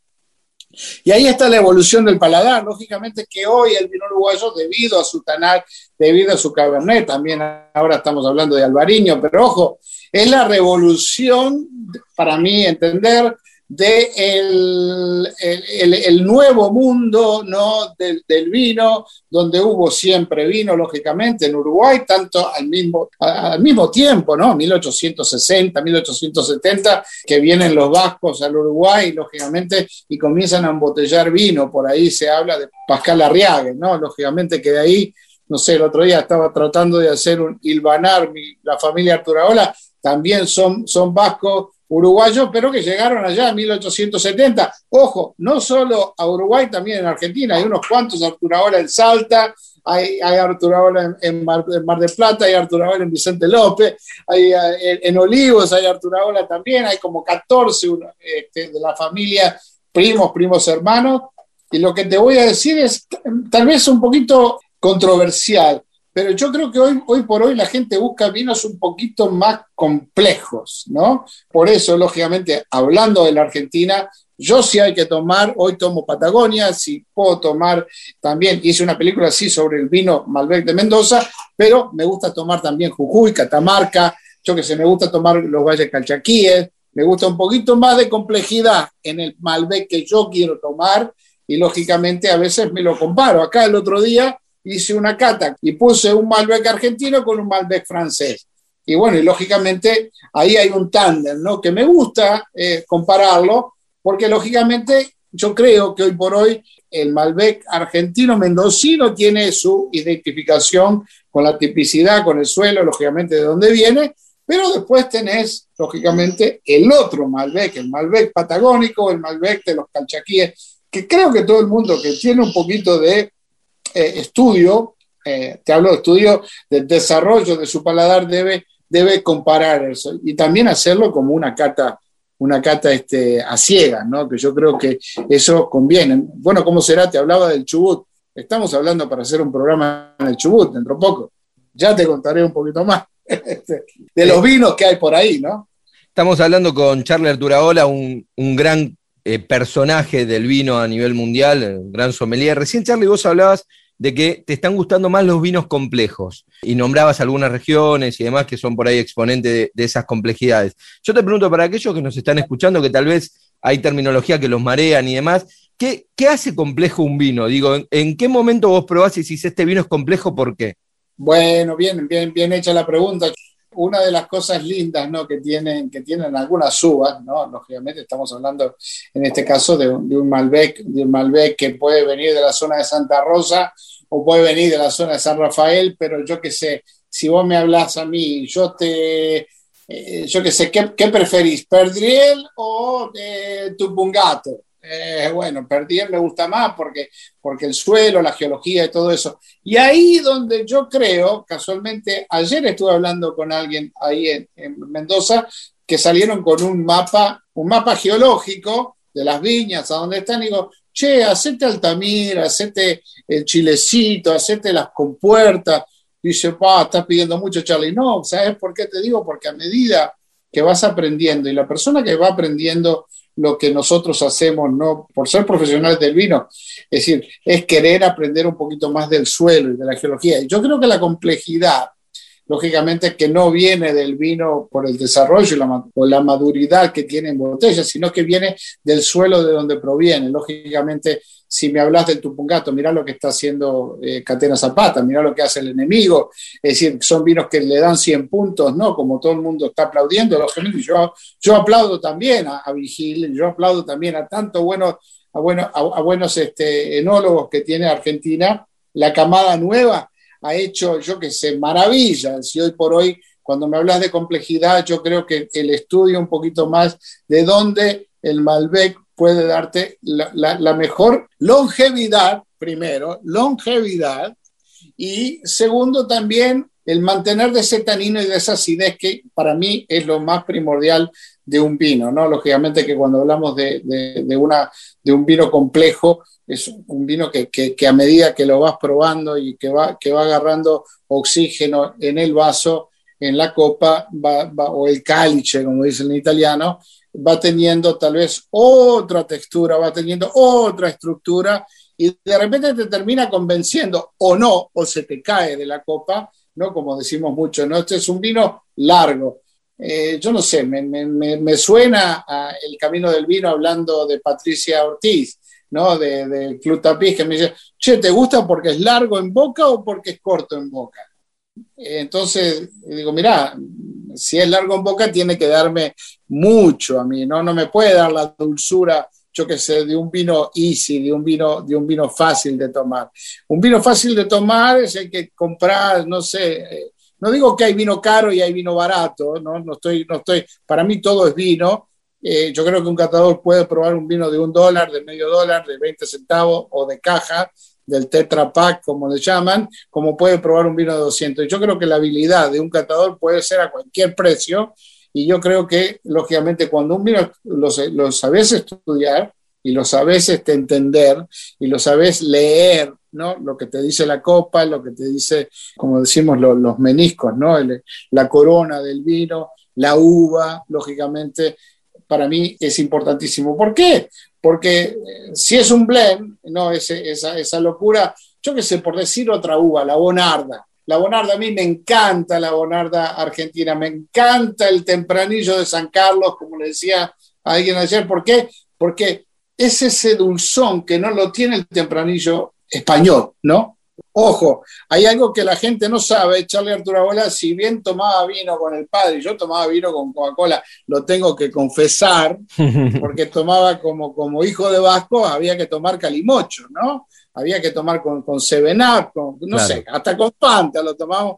Y ahí está la evolución del paladar. Lógicamente que hoy el vino uruguayo, debido a su tanar, debido a su cabernet, también ahora estamos hablando de albariño, pero ojo, es la revolución, para mí entender, de el, nuevo mundo ¿no? Del, vino, donde hubo siempre vino, lógicamente, en Uruguay, tanto al mismo, al mismo tiempo, ¿no? 1860, 1870, que vienen los vascos al Uruguay, lógicamente, y comienzan a embotellar vino. Por ahí se habla de Pascal Arriague, ¿no? Lógicamente que de ahí, no sé, el otro día estaba tratando de hacer un hilvanar, la familia Arturaola, también son, son vascos uruguayos, pero que llegaron allá en 1870. Ojo, no solo a Uruguay, también en Argentina. Hay unos cuantos Arturaola en Salta, hay, hay Arturaola en, Mar, de Plata, hay Arturaola en Vicente López, hay eh, en, Olivos, hay Arturaola también, hay como 14 este, de la familia, primos, primos hermanos. Y lo que te voy a decir es tal vez un poquito controversial, pero yo creo que hoy, hoy por hoy la gente busca vinos un poquito más complejos, ¿no? Por eso, lógicamente, hablando de la Argentina, Yo sí hay que tomar, hoy tomo Patagonia, si puedo tomar también, hice una película así sobre el vino Malbec de Mendoza, pero me gusta tomar también Jujuy, Catamarca, yo que sé, me gusta tomar los valles calchaquíes, me gusta un poquito más de complejidad en el Malbec que yo quiero tomar y lógicamente a veces me lo comparo. Acá el otro día hice una cata y puse un Malbec argentino con un Malbec francés. Y bueno, y lógicamente ahí hay un tándem, ¿no? Que me gusta eh, compararlo, porque lógicamente yo creo que hoy por hoy el Malbec argentino mendocino tiene su identificación con la tipicidad, con el suelo, lógicamente de dónde viene, pero después tenés, lógicamente, el otro Malbec, el Malbec patagónico, el Malbec de los calchaquíes, que creo que todo el mundo que tiene un poquito de eh, estudio, eh, te hablo de estudio del desarrollo de su paladar, debe, debe comparar eso y también hacerlo como una cata una cata este, a ciegas, ¿no? que yo creo que eso conviene. Bueno, ¿cómo será? Te hablaba del Chubut. Estamos hablando para hacer un programa en el Chubut dentro de poco. Ya te contaré un poquito más este, de los vinos que hay por ahí, ¿no? Estamos hablando con Charlie Arturaola, un, un gran eh, personaje del vino a nivel mundial, un gran sommelier. Recién, Charlie, vos hablabas de que te están gustando más los vinos complejos y nombrabas algunas regiones y demás que son por ahí exponentes de, esas complejidades. Yo te pregunto para aquellos que nos están escuchando, que tal vez hay terminología que los marean y demás, ¿qué, qué hace complejo un vino? Digo, ¿en, qué momento vos probás y si este vino es complejo, por qué? Bueno, bien, bien, bien hecha la pregunta una de las cosas lindas ¿no? que, tienen, que tienen algunas uvas, ¿no? lógicamente estamos hablando en este caso de, un Malbec, de un Malbec que puede venir de la zona de Santa Rosa o puede venir de la zona de San Rafael, pero yo qué sé, si vos me hablas a mí, yo te, eh, yo qué sé, ¿qué, ¿qué, preferís, Perdriel o eh, Tupungato? Eh, bueno, Perdriel me gusta más porque, porque el suelo, la geología y todo eso. Y ahí donde yo creo, casualmente, ayer estuve hablando con alguien ahí en, Mendoza que salieron con un mapa, un mapa geológico de las viñas, a donde están, y digo, che, hacete Altamira, hacete el chilecito, hacete las compuertas. Dice, pa, estás pidiendo mucho, Charlie. No, ¿sabes por qué te digo? Porque a medida que vas aprendiendo y la persona que va aprendiendo lo que nosotros hacemos, no por ser profesionales del vino, es decir, es querer aprender un poquito más del suelo y de la geología. Y yo creo que la complejidad, lógicamente, que no viene del vino por el desarrollo o la maduridad que tiene en botella, sino que viene del suelo de donde proviene. Lógicamente, si me hablas del Tupungato, mira lo que está haciendo eh, Catena Zapata, mira lo que hace el enemigo, es decir, son vinos que le dan 100 puntos, ¿no? Como todo el mundo está aplaudiendo, lógicamente, yo, yo aplaudo también a, Vigil, yo aplaudo también a tanto buenos, a, a, buenos este, enólogos que tiene Argentina, la camada nueva ha hecho, yo qué sé, maravillas, y hoy por hoy, cuando me hablas de complejidad, yo creo que el estudio un poquito más de dónde el Malbec puede darte la, mejor longevidad, primero, longevidad, y segundo también el mantener de ese tanino y de esa acidez que para mí es lo más primordial de un vino, ¿no? Lógicamente que cuando hablamos de, una, de un vino complejo, es un vino que, a medida que lo vas probando y que va, que va agarrando oxígeno en el vaso, en la copa, o el cálice, como dicen en italiano, va teniendo tal vez otra textura, va teniendo otra estructura y de repente te termina convenciendo o no, o se te cae de la copa, ¿no? Como decimos mucho, ¿no? Este es un vino largo. Eh, yo no sé, me, me, suena a el camino del vino hablando de Patricia Ortiz, ¿no? De, Club Tapiz, que me dice, che, ¿te gusta porque es largo en boca o porque es corto en boca? Entonces, digo, mira, si es largo en boca, tiene que darme mucho a mí, ¿no? No me puede dar la dulzura, yo qué sé, de un vino easy, de un vino, de un vino fácil de tomar. Un vino fácil de tomar es el que comprar, no sé, eh, no digo que hay vino caro y hay vino barato, ¿no? No estoy, no estoy, para mí todo es vino. Eh, yo creo que un catador puede probar un vino de un dólar, de medio dólar, de 20 centavos o de caja, del Tetra Pak, como le llaman, como puede probar un vino de 200. Yo creo que la habilidad de un catador puede ser a cualquier precio y yo creo que, lógicamente, cuando un vino lo, sabes estudiar y lo sabes este, entender y lo sabes leer, ¿no? Lo que te dice la copa, lo que te dice, como decimos, los meniscos, ¿no? la corona del vino, la uva, lógicamente, para mí es importantísimo. ¿Por qué? Porque eh, si es un blend, no esa, esa locura, yo qué sé, por decir otra uva, la bonarda. La bonarda, a mí me encanta la bonarda argentina, me encanta el tempranillo de San Carlos, como le decía a alguien ayer. ¿Por qué? Porque es ese dulzón que no lo tiene el tempranillo español, ¿no? Ojo, hay algo que la gente no sabe, Charlie Arturo Bola, si bien tomaba vino con el padre yo tomaba vino con Coca-Cola, lo tengo que confesar, porque tomaba como, como hijo de Vasco, había que tomar calimocho, ¿no? Había que tomar con, con con, no sé, hasta con Fanta lo tomamos,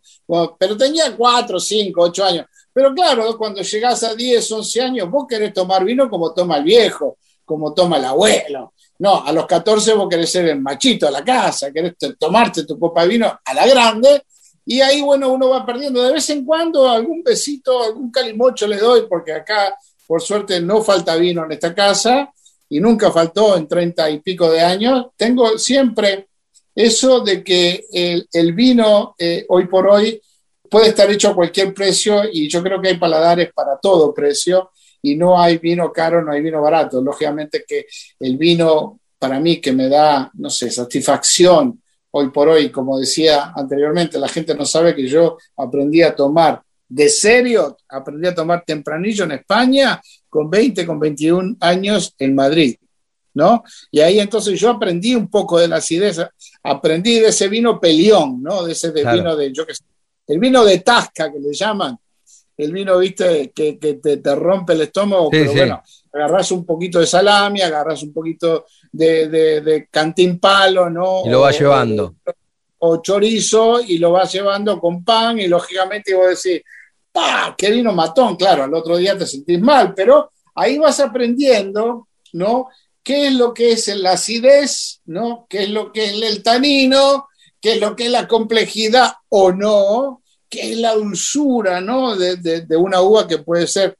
pero tenía 4, 5, 8 años. Pero claro, cuando llegás a 10, 11 años, vos querés tomar vino como toma el viejo, como toma el abuelo. No, a los 14 vos querés ser el machito de la casa, querés tomarte tu copa de vino a la grande, y ahí, bueno, uno va perdiendo. De vez en cuando algún besito, algún calimocho le doy, porque acá, por suerte, no falta vino en esta casa, y nunca faltó en treinta y pico de años. Tengo siempre eso de que el, vino, eh, hoy por hoy, puede estar hecho a cualquier precio, y yo creo que hay paladares para todo precio y no hay vino caro, no hay vino barato. Lógicamente que el vino, para mí, que me da, no sé, satisfacción hoy por hoy, como decía anteriormente, la gente no sabe que yo aprendí a tomar de serio, aprendí a tomar tempranillo en España con 20, con 21 años en Madrid. ¿No? Y ahí entonces yo aprendí un poco de la acidez, aprendí de ese vino pelión, ¿no? De ese vino de, yo qué sé, el vino de Tasca que le llaman, el vino, viste, que, te, rompe el estómago, pero bueno, agarras un poquito de salami, agarras un poquito de, de, cantín palo, ¿no? Y lo vas llevando. O, chorizo y lo vas llevando con pan y lógicamente vos decís, ¡pah! ¡Qué vino matón! Claro, al otro día te sentís mal, pero ahí vas aprendiendo, ¿no? ¿Qué es lo que es la acidez, ¿no? ¿Qué es lo que es el tanino? ¿Qué es lo que es la complejidad o no? Que es la dulzura, ¿no? De, una uva que puede ser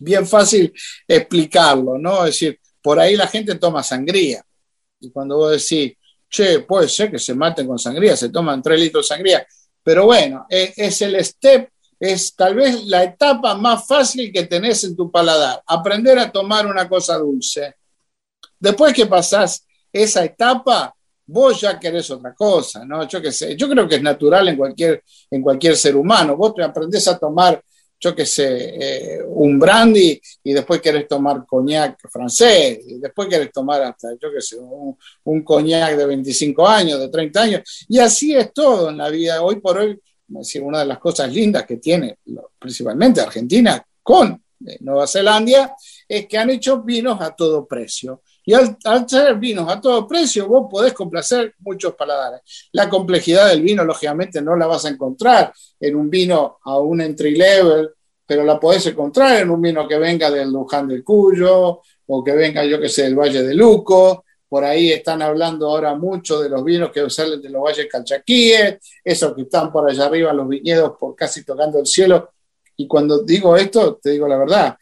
bien fácil explicarlo, ¿no? Es decir, por ahí la gente toma sangría. Y cuando vos decís, che, puede ser que se maten con sangría, se toman tres litros de sangría. Pero bueno, es, es el step, es tal vez la etapa más fácil que tenés en tu paladar, aprender a tomar una cosa dulce. Después que pasás esa etapa, vos ya querés otra cosa, ¿no? Yo qué sé, yo creo que es natural en cualquier, en cualquier ser humano. Vos te aprendés a tomar, yo qué sé, eh, un brandy y después querés tomar coñac francés, y después querés tomar hasta, yo qué sé, un, un coñac de 25 años, de 30 años. Y así es todo en la vida. Hoy por hoy, decir, una de las cosas lindas que tiene principalmente Argentina con eh, Nueva Zelanda es que han hecho vinos a todo precio. Y al, al vinos a todo precio, vos podés complacer muchos paladares. La complejidad del vino, lógicamente, no la vas a encontrar en un vino a un entry level, pero la podés encontrar en un vino que venga del Luján del Cuyo o que venga, yo que sé, del Valle de Luco. Por ahí están hablando ahora mucho de los vinos que salen de los valles calchaquíes, esos que están por allá arriba, los viñedos por casi tocando el cielo. Y cuando digo esto, te digo la verdad,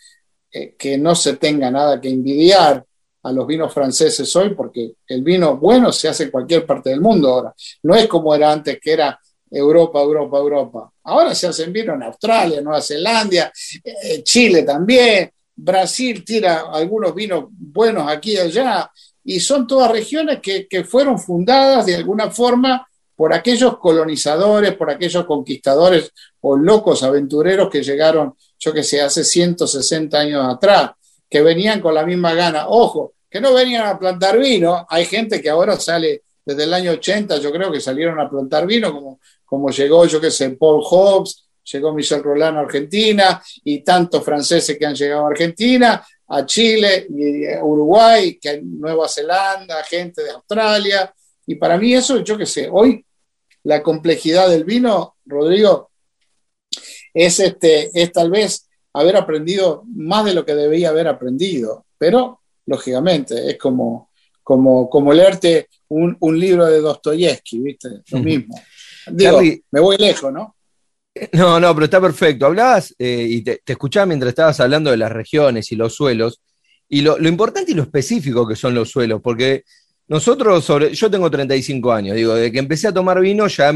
eh, que no se tenga nada que envidiar a los vinos franceses hoy, porque el vino bueno se hace en cualquier parte del mundo ahora. No es como era antes, que era Europa, Europa, Europa. Ahora se hacen vino en Australia, Nueva Zelanda, eh, Chile también, Brasil tira algunos vinos buenos aquí y allá, y son todas regiones que, que fueron fundadas de alguna forma por aquellos colonizadores, por aquellos conquistadores o locos aventureros que llegaron, yo que sé, hace 160 años atrás que venían con la misma gana. Ojo, que no venían a plantar vino. Hay gente que ahora sale desde el año 80, yo creo que salieron a plantar vino, como, como llegó, yo qué sé, Paul Hobbes, llegó Michel Roland a Argentina y tantos franceses que han llegado a Argentina, a Chile y Uruguay, que hay Nueva Zelanda, gente de Australia. Y para mí eso, yo qué sé, hoy la complejidad del vino, Rodrigo, es, este, es tal vez haber aprendido más de lo que debía haber aprendido, pero lógicamente es como, como, como leerte un, libro de Dostoyevsky, ¿viste? Lo mismo. Digo, me voy lejos, ¿no? No, no, pero está perfecto. Hablabas eh, y te, escuchaba mientras estabas hablando de las regiones y los suelos, y lo, importante y lo específico que son los suelos, porque nosotros, sobre, yo tengo 35 años, digo, de que empecé a tomar vino ya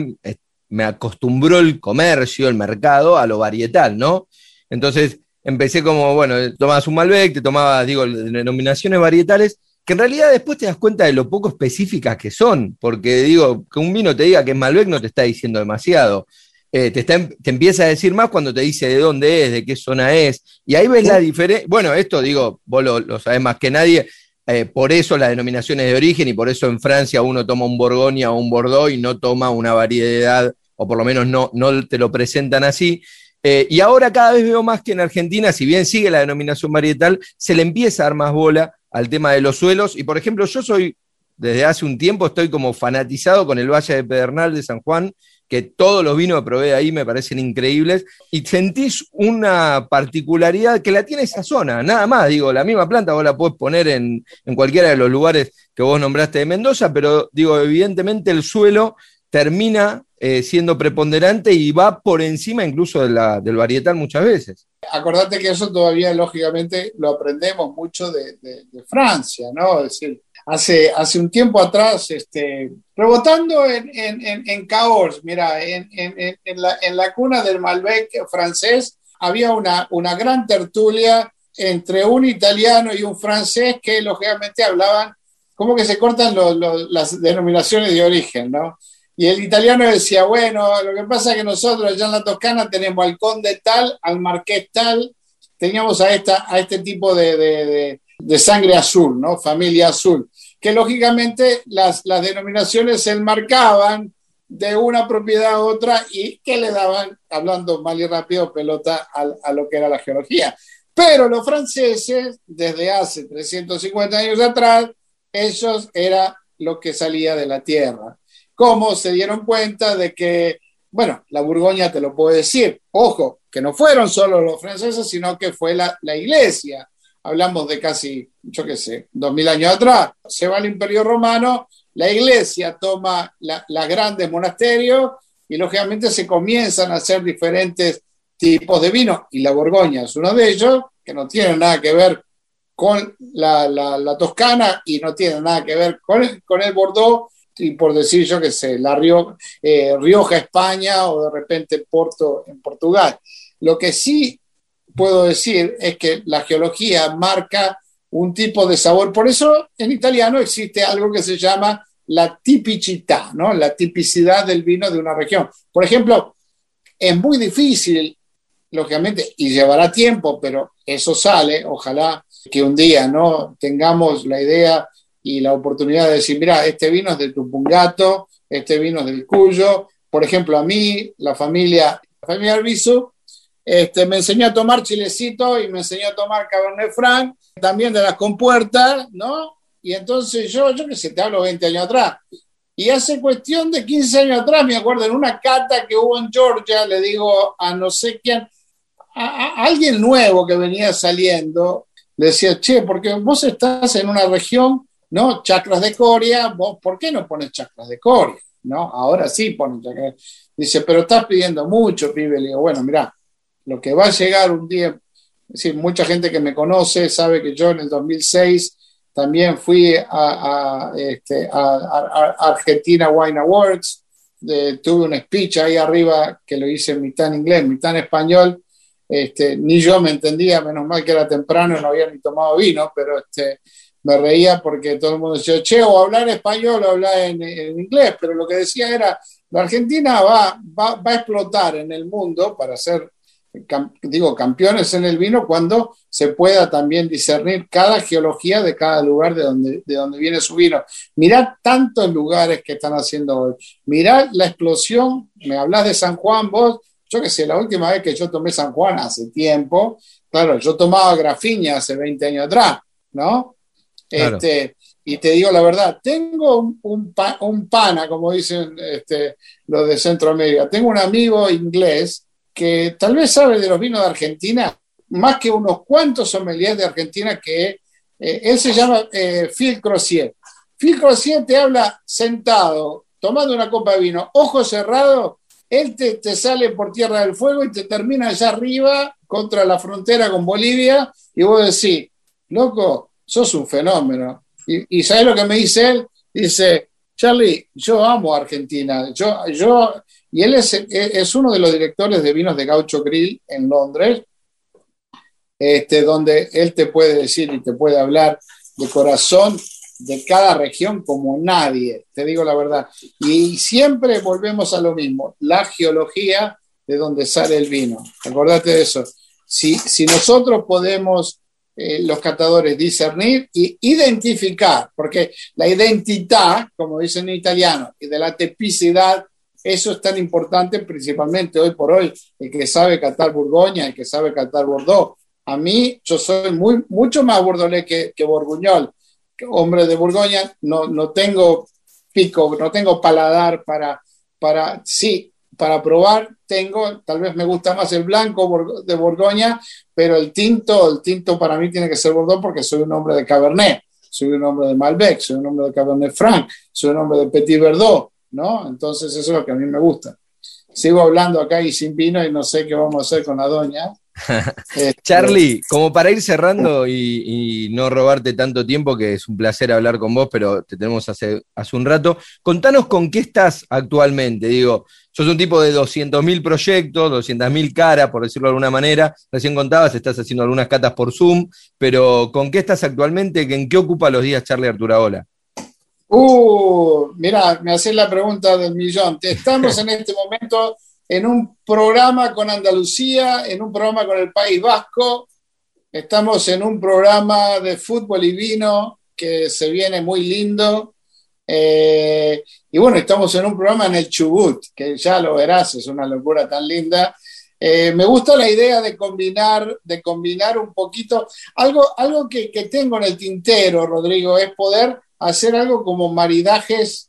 me acostumbró el comercio, el mercado a lo varietal, ¿no? Entonces, empecé como, bueno, tomabas un Malbec, te tomabas, digo, denominaciones varietales, que en realidad después te das cuenta de lo poco específicas que son, porque digo, que un vino te diga que es Malbec no te está diciendo demasiado. Eh, te, te, empieza a decir más cuando te dice de dónde es, de qué zona es, y ahí ves la diferencia. Bueno, esto digo, vos lo, sabés más que nadie, eh, por eso las denominaciones de origen, y por eso en Francia uno toma un Borgoña o un Bordeaux y no toma una variedad, o por lo menos no, no te lo presentan así. Eh, y ahora cada vez veo más que en Argentina, si bien sigue la denominación varietal, se le empieza a dar más bola al tema de los suelos. Y por ejemplo, yo soy, desde hace un tiempo, estoy como fanatizado con el Valle de Pedernal de San Juan que todos los vinos que probé ahí me parecen increíbles, y sentís una particularidad que la tiene esa zona, nada más, digo, la misma planta vos la podés poner en, cualquiera de los lugares que vos nombraste de Mendoza, pero digo, evidentemente el suelo termina eh, siendo preponderante y va por encima incluso del varietal muchas veces. Acordate que eso todavía, lógicamente, lo aprendemos mucho de, de Francia, ¿no? Es decir, hace, hace un tiempo atrás, este, rebotando en, en, en, Cahors, mira, en, la, en la cuna del Malbec francés había una, una gran tertulia entre un italiano y un francés que lógicamente hablaban, como que se cortan las denominaciones de origen, ¿no? Y el italiano decía, bueno, lo que pasa es que nosotros allá en la Toscana tenemos al conde tal, al marqués tal, teníamos a, esta, a este tipo de, de, de sangre azul, ¿no? Familia azul que lógicamente las, las denominaciones se enmarcaban de una propiedad a otra y que le daban, hablando mal y rápido, pelota a, a, lo que era la geología. Pero los franceses, desde hace 350 años atrás, ellos era lo que salía de la tierra. ¿Cómo se dieron cuenta de que, bueno, la Burgoña te lo puedo decir, ojo, que no fueron solo los franceses, sino que fue la, la iglesia. Hablamos de casi, yo qué sé, dos mil años atrás, se va al Imperio Romano, la iglesia toma los grandes monasterios y lógicamente se comienzan a hacer diferentes tipos de vino, y la Borgoña es uno de ellos, que no tiene nada que ver con la, Toscana y no tiene nada que ver con con el Bordeaux, y por decir yo qué sé, la eh, Rioja, España o de repente Porto en Portugal. Lo que sí puedo decir es que la geología marca un tipo de sabor. Por eso en italiano existe algo que se llama la tipicità, ¿no? la tipicidad del vino de una región. Por ejemplo, es muy difícil, lógicamente, y llevará tiempo, pero eso sale. Ojalá que un día ¿no? tengamos la idea y la oportunidad de decir, mira, este vino es de Tupungato, este vino es del Cuyo. Por ejemplo, a mí, la familia, la familia Arbizu, este, me enseñó a tomar chilecito y me enseñó a tomar Cabernet Franc, también de las compuertas, ¿no? Y entonces yo, yo que sé, te hablo 20 años atrás. Y hace cuestión de 15 años atrás, me acuerdo, en una cata que hubo en Georgia, le digo a no sé quién, a, alguien nuevo que venía saliendo, le decía, che, porque vos estás en una región, ¿no? Chacras de Coria, vos, ¿por qué no pones chacras de Coria? ¿No? Ahora sí ponen chacras. Dice, pero estás pidiendo mucho, pibe. Le digo, bueno, mira, lo que va a llegar un día, es decir, mucha gente que me conoce sabe que yo en el 2006 también fui a, este, Argentina Wine Awards, tuve un speech ahí arriba que lo hice mitad en inglés, mitad en español, este, ni yo me entendía, menos mal que era temprano, no había ni tomado vino, pero este, me reía porque todo el mundo decía, che, o hablar español o hablar en, inglés, pero lo que decía era, la Argentina va, va, va, a explotar en el mundo para ser digo, campeones en el vino cuando se pueda también discernir cada geología de cada lugar de donde, de donde viene su vino. Mirad tantos lugares que están haciendo hoy. Mirad la explosión, me hablas de San Juan, vos, yo que sé, la última vez que yo tomé San Juan hace tiempo, claro, yo tomaba grafiña hace 20 años atrás, ¿no? Este, y te digo la verdad, tengo un, un, pana, como dicen este, los de Centroamérica, tengo un amigo inglés que tal vez sabe de los vinos de Argentina más que unos cuantos sommeliers de Argentina que eh, él se llama eh, Phil Crocier. Phil Crocier te habla sentado, tomando una copa de vino, ojos cerrados, él te, sale por Tierra del Fuego y te termina allá arriba contra la frontera con Bolivia y vos decís, loco, sos un fenómeno. Y, ¿sabes lo que me dice él? Dice, Charlie, yo amo Argentina. Yo, yo y él es, es, uno de los directores de vinos de Gaucho Grill en Londres. este, donde él te puede decir y te puede hablar de corazón de cada región como nadie, te digo la verdad. Y siempre volvemos a lo mismo, la geología de donde sale el vino. Acordate de eso. Si, si nosotros podemos, eh, los catadores, discernir e identificar, porque la identidad, como dicen en italiano, y de la tipicidad, eso es tan importante principalmente hoy por hoy, el que sabe catar Borgoña, el que sabe catar Bordeaux. A mí, yo soy muy, mucho más bordolé que, que borguñol hombre de Borgoña, no, no tengo pico, no tengo paladar para, para, sí, para probar tengo, tal vez me gusta más el blanco de Borgoña, pero el tinto, el tinto para mí tiene que ser Bordeaux porque soy un hombre de Cabernet, soy un hombre de Malbec, soy un hombre de Cabernet Franc, soy un hombre de Petit Verdot, ¿no? Entonces eso es lo que a mí me gusta. Sigo hablando acá y sin vino y no sé qué vamos a hacer con la doña, Charlie, como para ir cerrando y, no robarte tanto tiempo, que es un placer hablar con vos, pero te tenemos hace, hace un rato, contanos con qué estás actualmente. Digo, sos un tipo de 200.000 proyectos, 200.000 caras, por decirlo de alguna manera. Recién contabas, estás haciendo algunas catas por Zoom, pero ¿con qué estás actualmente? ¿En qué ocupa los días Charlie Arturaola? Uh, mira, me haces la pregunta del millón. Estamos en este momento en un programa con Andalucía, en un programa con el País Vasco, estamos en un programa de fútbol y vino que se viene muy lindo. Eh, y bueno, estamos en un programa en el Chubut, que ya lo verás, es una locura tan linda. Eh, me gusta la idea de combinar, de combinar un poquito, algo, algo que, tengo en el tintero, Rodrigo, es poder hacer algo como maridajes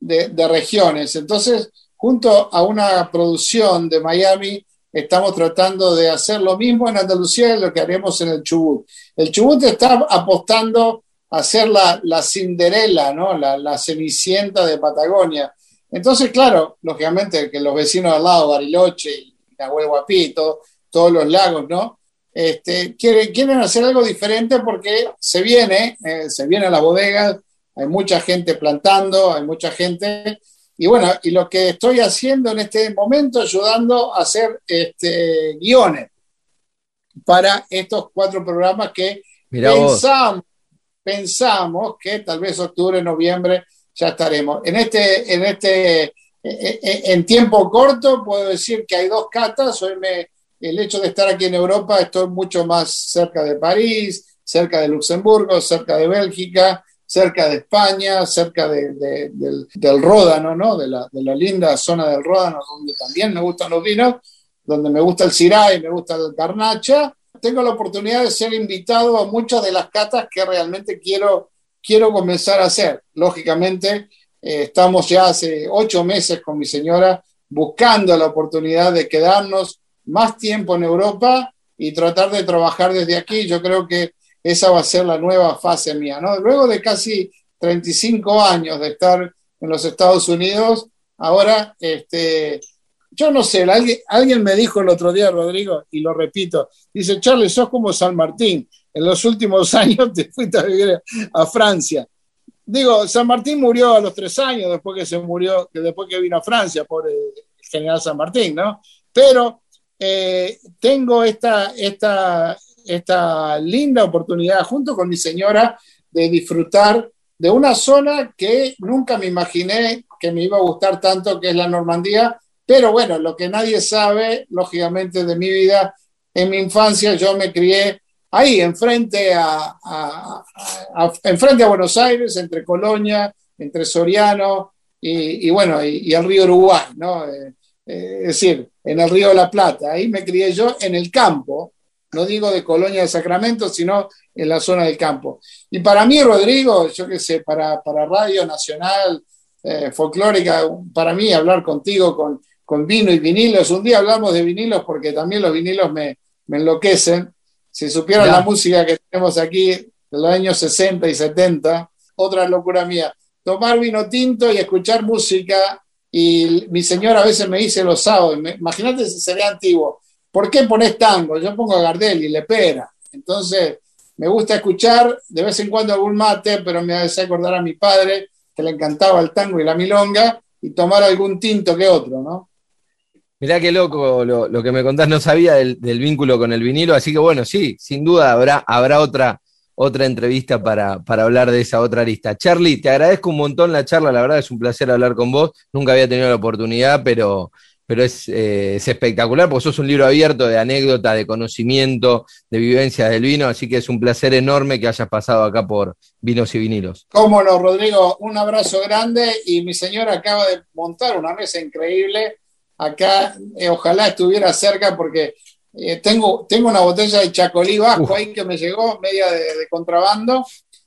de, de regiones. Entonces, junto a una producción de Miami, estamos tratando de hacer lo mismo en Andalucía y lo que haremos en el Chubut. El Chubut está apostando a hacer la, la Cinderela, ¿no? la, la cenicienta de Patagonia. Entonces, claro, lógicamente que los vecinos al lado, Bariloche y Nahuel Guapito, todos los lagos, ¿no? Este, quieren, quieren hacer algo diferente porque se viene, eh, se viene a las bodegas, hay mucha gente plantando, hay mucha gente y bueno, y lo que estoy haciendo en este momento, ayudando a hacer este, guiones para estos cuatro programas que pensamos, pensamos que tal vez octubre, noviembre ya estaremos. En este, en este, eh, eh, en tiempo corto puedo decir que hay dos catas. Hoy me, el hecho de estar aquí en Europa, estoy mucho más cerca de París, cerca de Luxemburgo, cerca de Bélgica, cerca de España, cerca del, Ródano, ¿no? De la, linda zona del Ródano, donde también me gustan los vinos, donde me gusta el Syrah y me gusta el Garnacha. Tengo la oportunidad de ser invitado a muchas de las catas que realmente quiero, quiero comenzar a hacer. Lógicamente, eh, estamos ya hace ocho meses con mi señora buscando la oportunidad de quedarnos más tiempo en Europa y tratar de trabajar desde aquí. Yo creo que esa va a ser la nueva fase mía, ¿no? Luego de casi 35 años de estar en los Estados Unidos, ahora, este, yo no sé, alguien, me dijo el otro día, Rodrigo, y lo repito, dice, Charlie, sos como San Martín, en los últimos años te fuiste a vivir a Francia. Digo, San Martín murió a los tres años después que se murió, después que vino a Francia, por el general San Martín, ¿no? Pero eh, tengo esta, esta, esta linda oportunidad junto con mi señora de disfrutar de una zona que nunca me imaginé que me iba a gustar tanto, que es la Normandía, pero bueno, lo que nadie sabe, lógicamente, de mi vida, en mi infancia yo me crié ahí, enfrente a, enfrente a Buenos Aires, entre Colonia, entre Soriano y, bueno, y, el río Uruguay, ¿no? Eh, eh, es decir, en el río de la Plata. Ahí me crié yo en el campo, no digo de Colonia de Sacramento, sino en la zona del campo. Y para mí, Rodrigo, yo qué sé, para, para Radio Nacional, eh, folclórica, para mí hablar contigo con, con vino y vinilos, un día hablamos de vinilos porque también los vinilos me, me enloquecen. Si supieran la música que tenemos aquí de los años 60 y 70, otra locura mía. Tomar vino tinto y escuchar música. Y mi señora a veces me dice los sábados, imagínate si sería antiguo, ¿Por qué pones tango? Yo pongo a Gardel y le pera. Entonces, me gusta escuchar de vez en cuando algún mate, pero me hace acordar a mi padre que le encantaba el tango y la milonga y tomar algún tinto que otro, ¿no? Mirá qué loco lo, que me contás, no sabía del, vínculo con el vinilo, así que bueno, sí, sin duda habrá, otra, otra entrevista para, para, hablar de esa otra lista. Charlie, te agradezco un montón la charla, la verdad es un placer hablar con vos, nunca había tenido la oportunidad, pero, pero es, eh, es espectacular porque sos un libro abierto de anécdota, de conocimiento, de vivencias del vino, así que es un placer enorme que hayas pasado acá por Vinos y Vinilos. Cómo no, Rodrigo, un abrazo grande y mi señora acaba de montar una mesa increíble acá, eh, ojalá estuviera cerca porque eh, tengo, tengo una botella de chacolí vasco ahí que me llegó, media de, contrabando,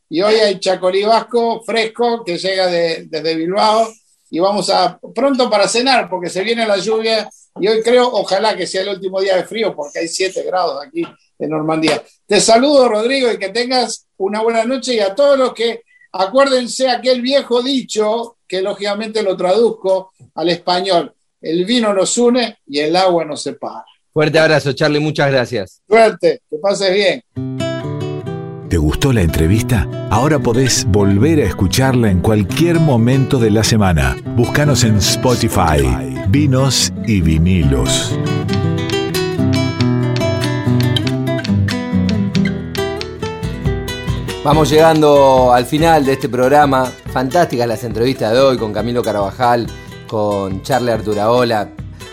y hoy hay chacolí vasco fresco que llega desde Bilbao y vamos a pronto para cenar porque se viene la lluvia y hoy creo, ojalá que sea el último día de frío porque hay 7 grados aquí en Normandía. Te saludo Rodrigo y que tengas una buena noche y a todos los que acuérdense aquel viejo dicho que lógicamente lo traduzco al español el vino nos une y el agua nos separa. Fuerte abrazo, Charlie, muchas gracias. Suerte, que pases bien. ¿Te gustó la entrevista? Ahora podés volver a escucharla en cualquier momento de la semana. Búscanos en Spotify, Vinos y Vinilos. Vamos llegando al final de este programa. Fantásticas las entrevistas de hoy con Camilo Carabajal con Charlie Arturaola,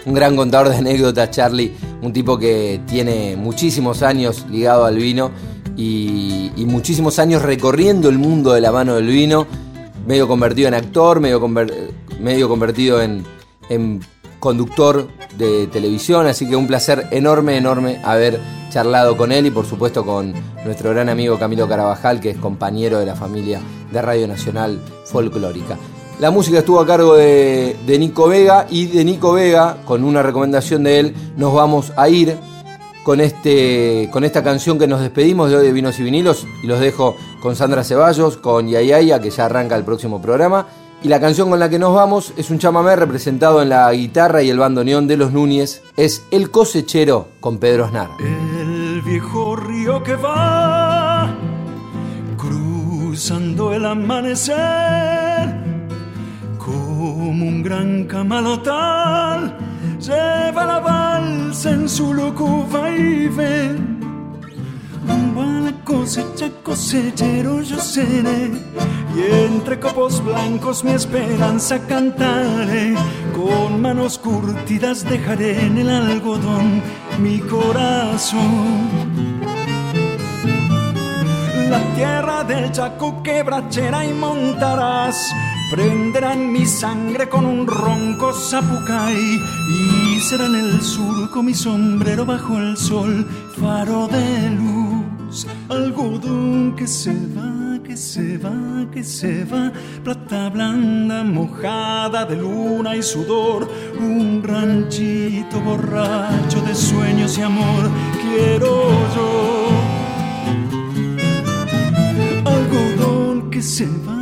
un gran contador de anécdotas, Charlie, un tipo que tiene muchísimos años ligado al vino y, muchísimos años recorriendo el mundo de la mano del vino, medio convertido en actor, medio, medio convertido en, conductor de televisión, así que un placer enorme, enorme haber charlado con él y por supuesto con nuestro gran amigo Camilo Carabajal, que es compañero de la familia de Radio Nacional Folclórica. La música estuvo a cargo de, Nico Vega y de Nico Vega, con una recomendación de él, nos vamos a ir con, este, con esta canción que nos despedimos de hoy de Vinos y Vinilos y los dejo con Sandra Ceballos, con Yayaya, que ya arranca el próximo programa. Y la canción con la que nos vamos es un chamamé representado en la guitarra y el bandoneón de los Núñez, es El cosechero con Pedro Aznar. El viejo río que va cruzando el amanecer como un gran camalotal, lleva la balsa en su loco vaivén. Va la cosecha, cosechero yo seré, y entre copos blancos mi esperanza cantaré. Con manos curtidas dejaré en el algodón mi corazón. La tierra del Chaco quebrachera y montarás prenderán mi sangre con un ronco zapucay y serán el surco mi sombrero bajo el sol, faro de luz, algodón que se va, que se va, que se va, plata blanda mojada de luna y sudor, un ranchito borracho de sueños y amor, quiero yo. Algodón que se va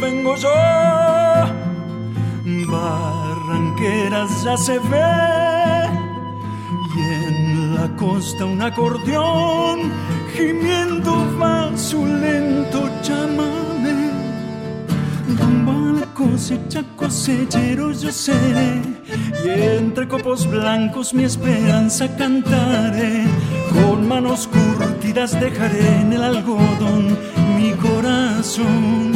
Vengo yo. Barranqueras ya se ve y en la costa un acordeón gimiendo va su lento chamame. Rumbo la cosecha, cosechero yo seré y entre copos blancos mi esperanza cantaré. Con manos curtidas dejaré en el algodón mi corazón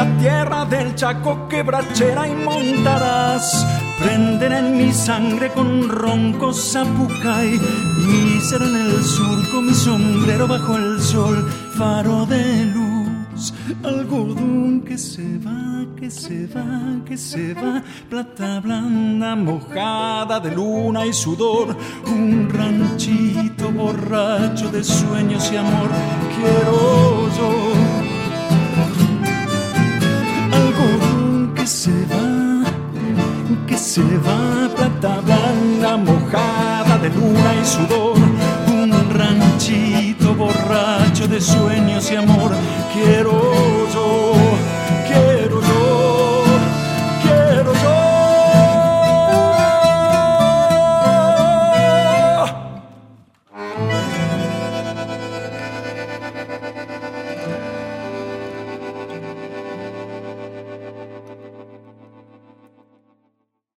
la tierra del Chaco quebrachera y montarás. Prenden en mi sangre con ronco zapucay y será en el surco mi sombrero bajo el sol, faro de luz. algodón que se va, que se va, que se va, plata blanda mojada de luna y sudor, un ranchito borracho de sueños y amor, quiero yo. Se va, plata mojada de luna y sudor, un ranchito borracho de sueños y amor, quiero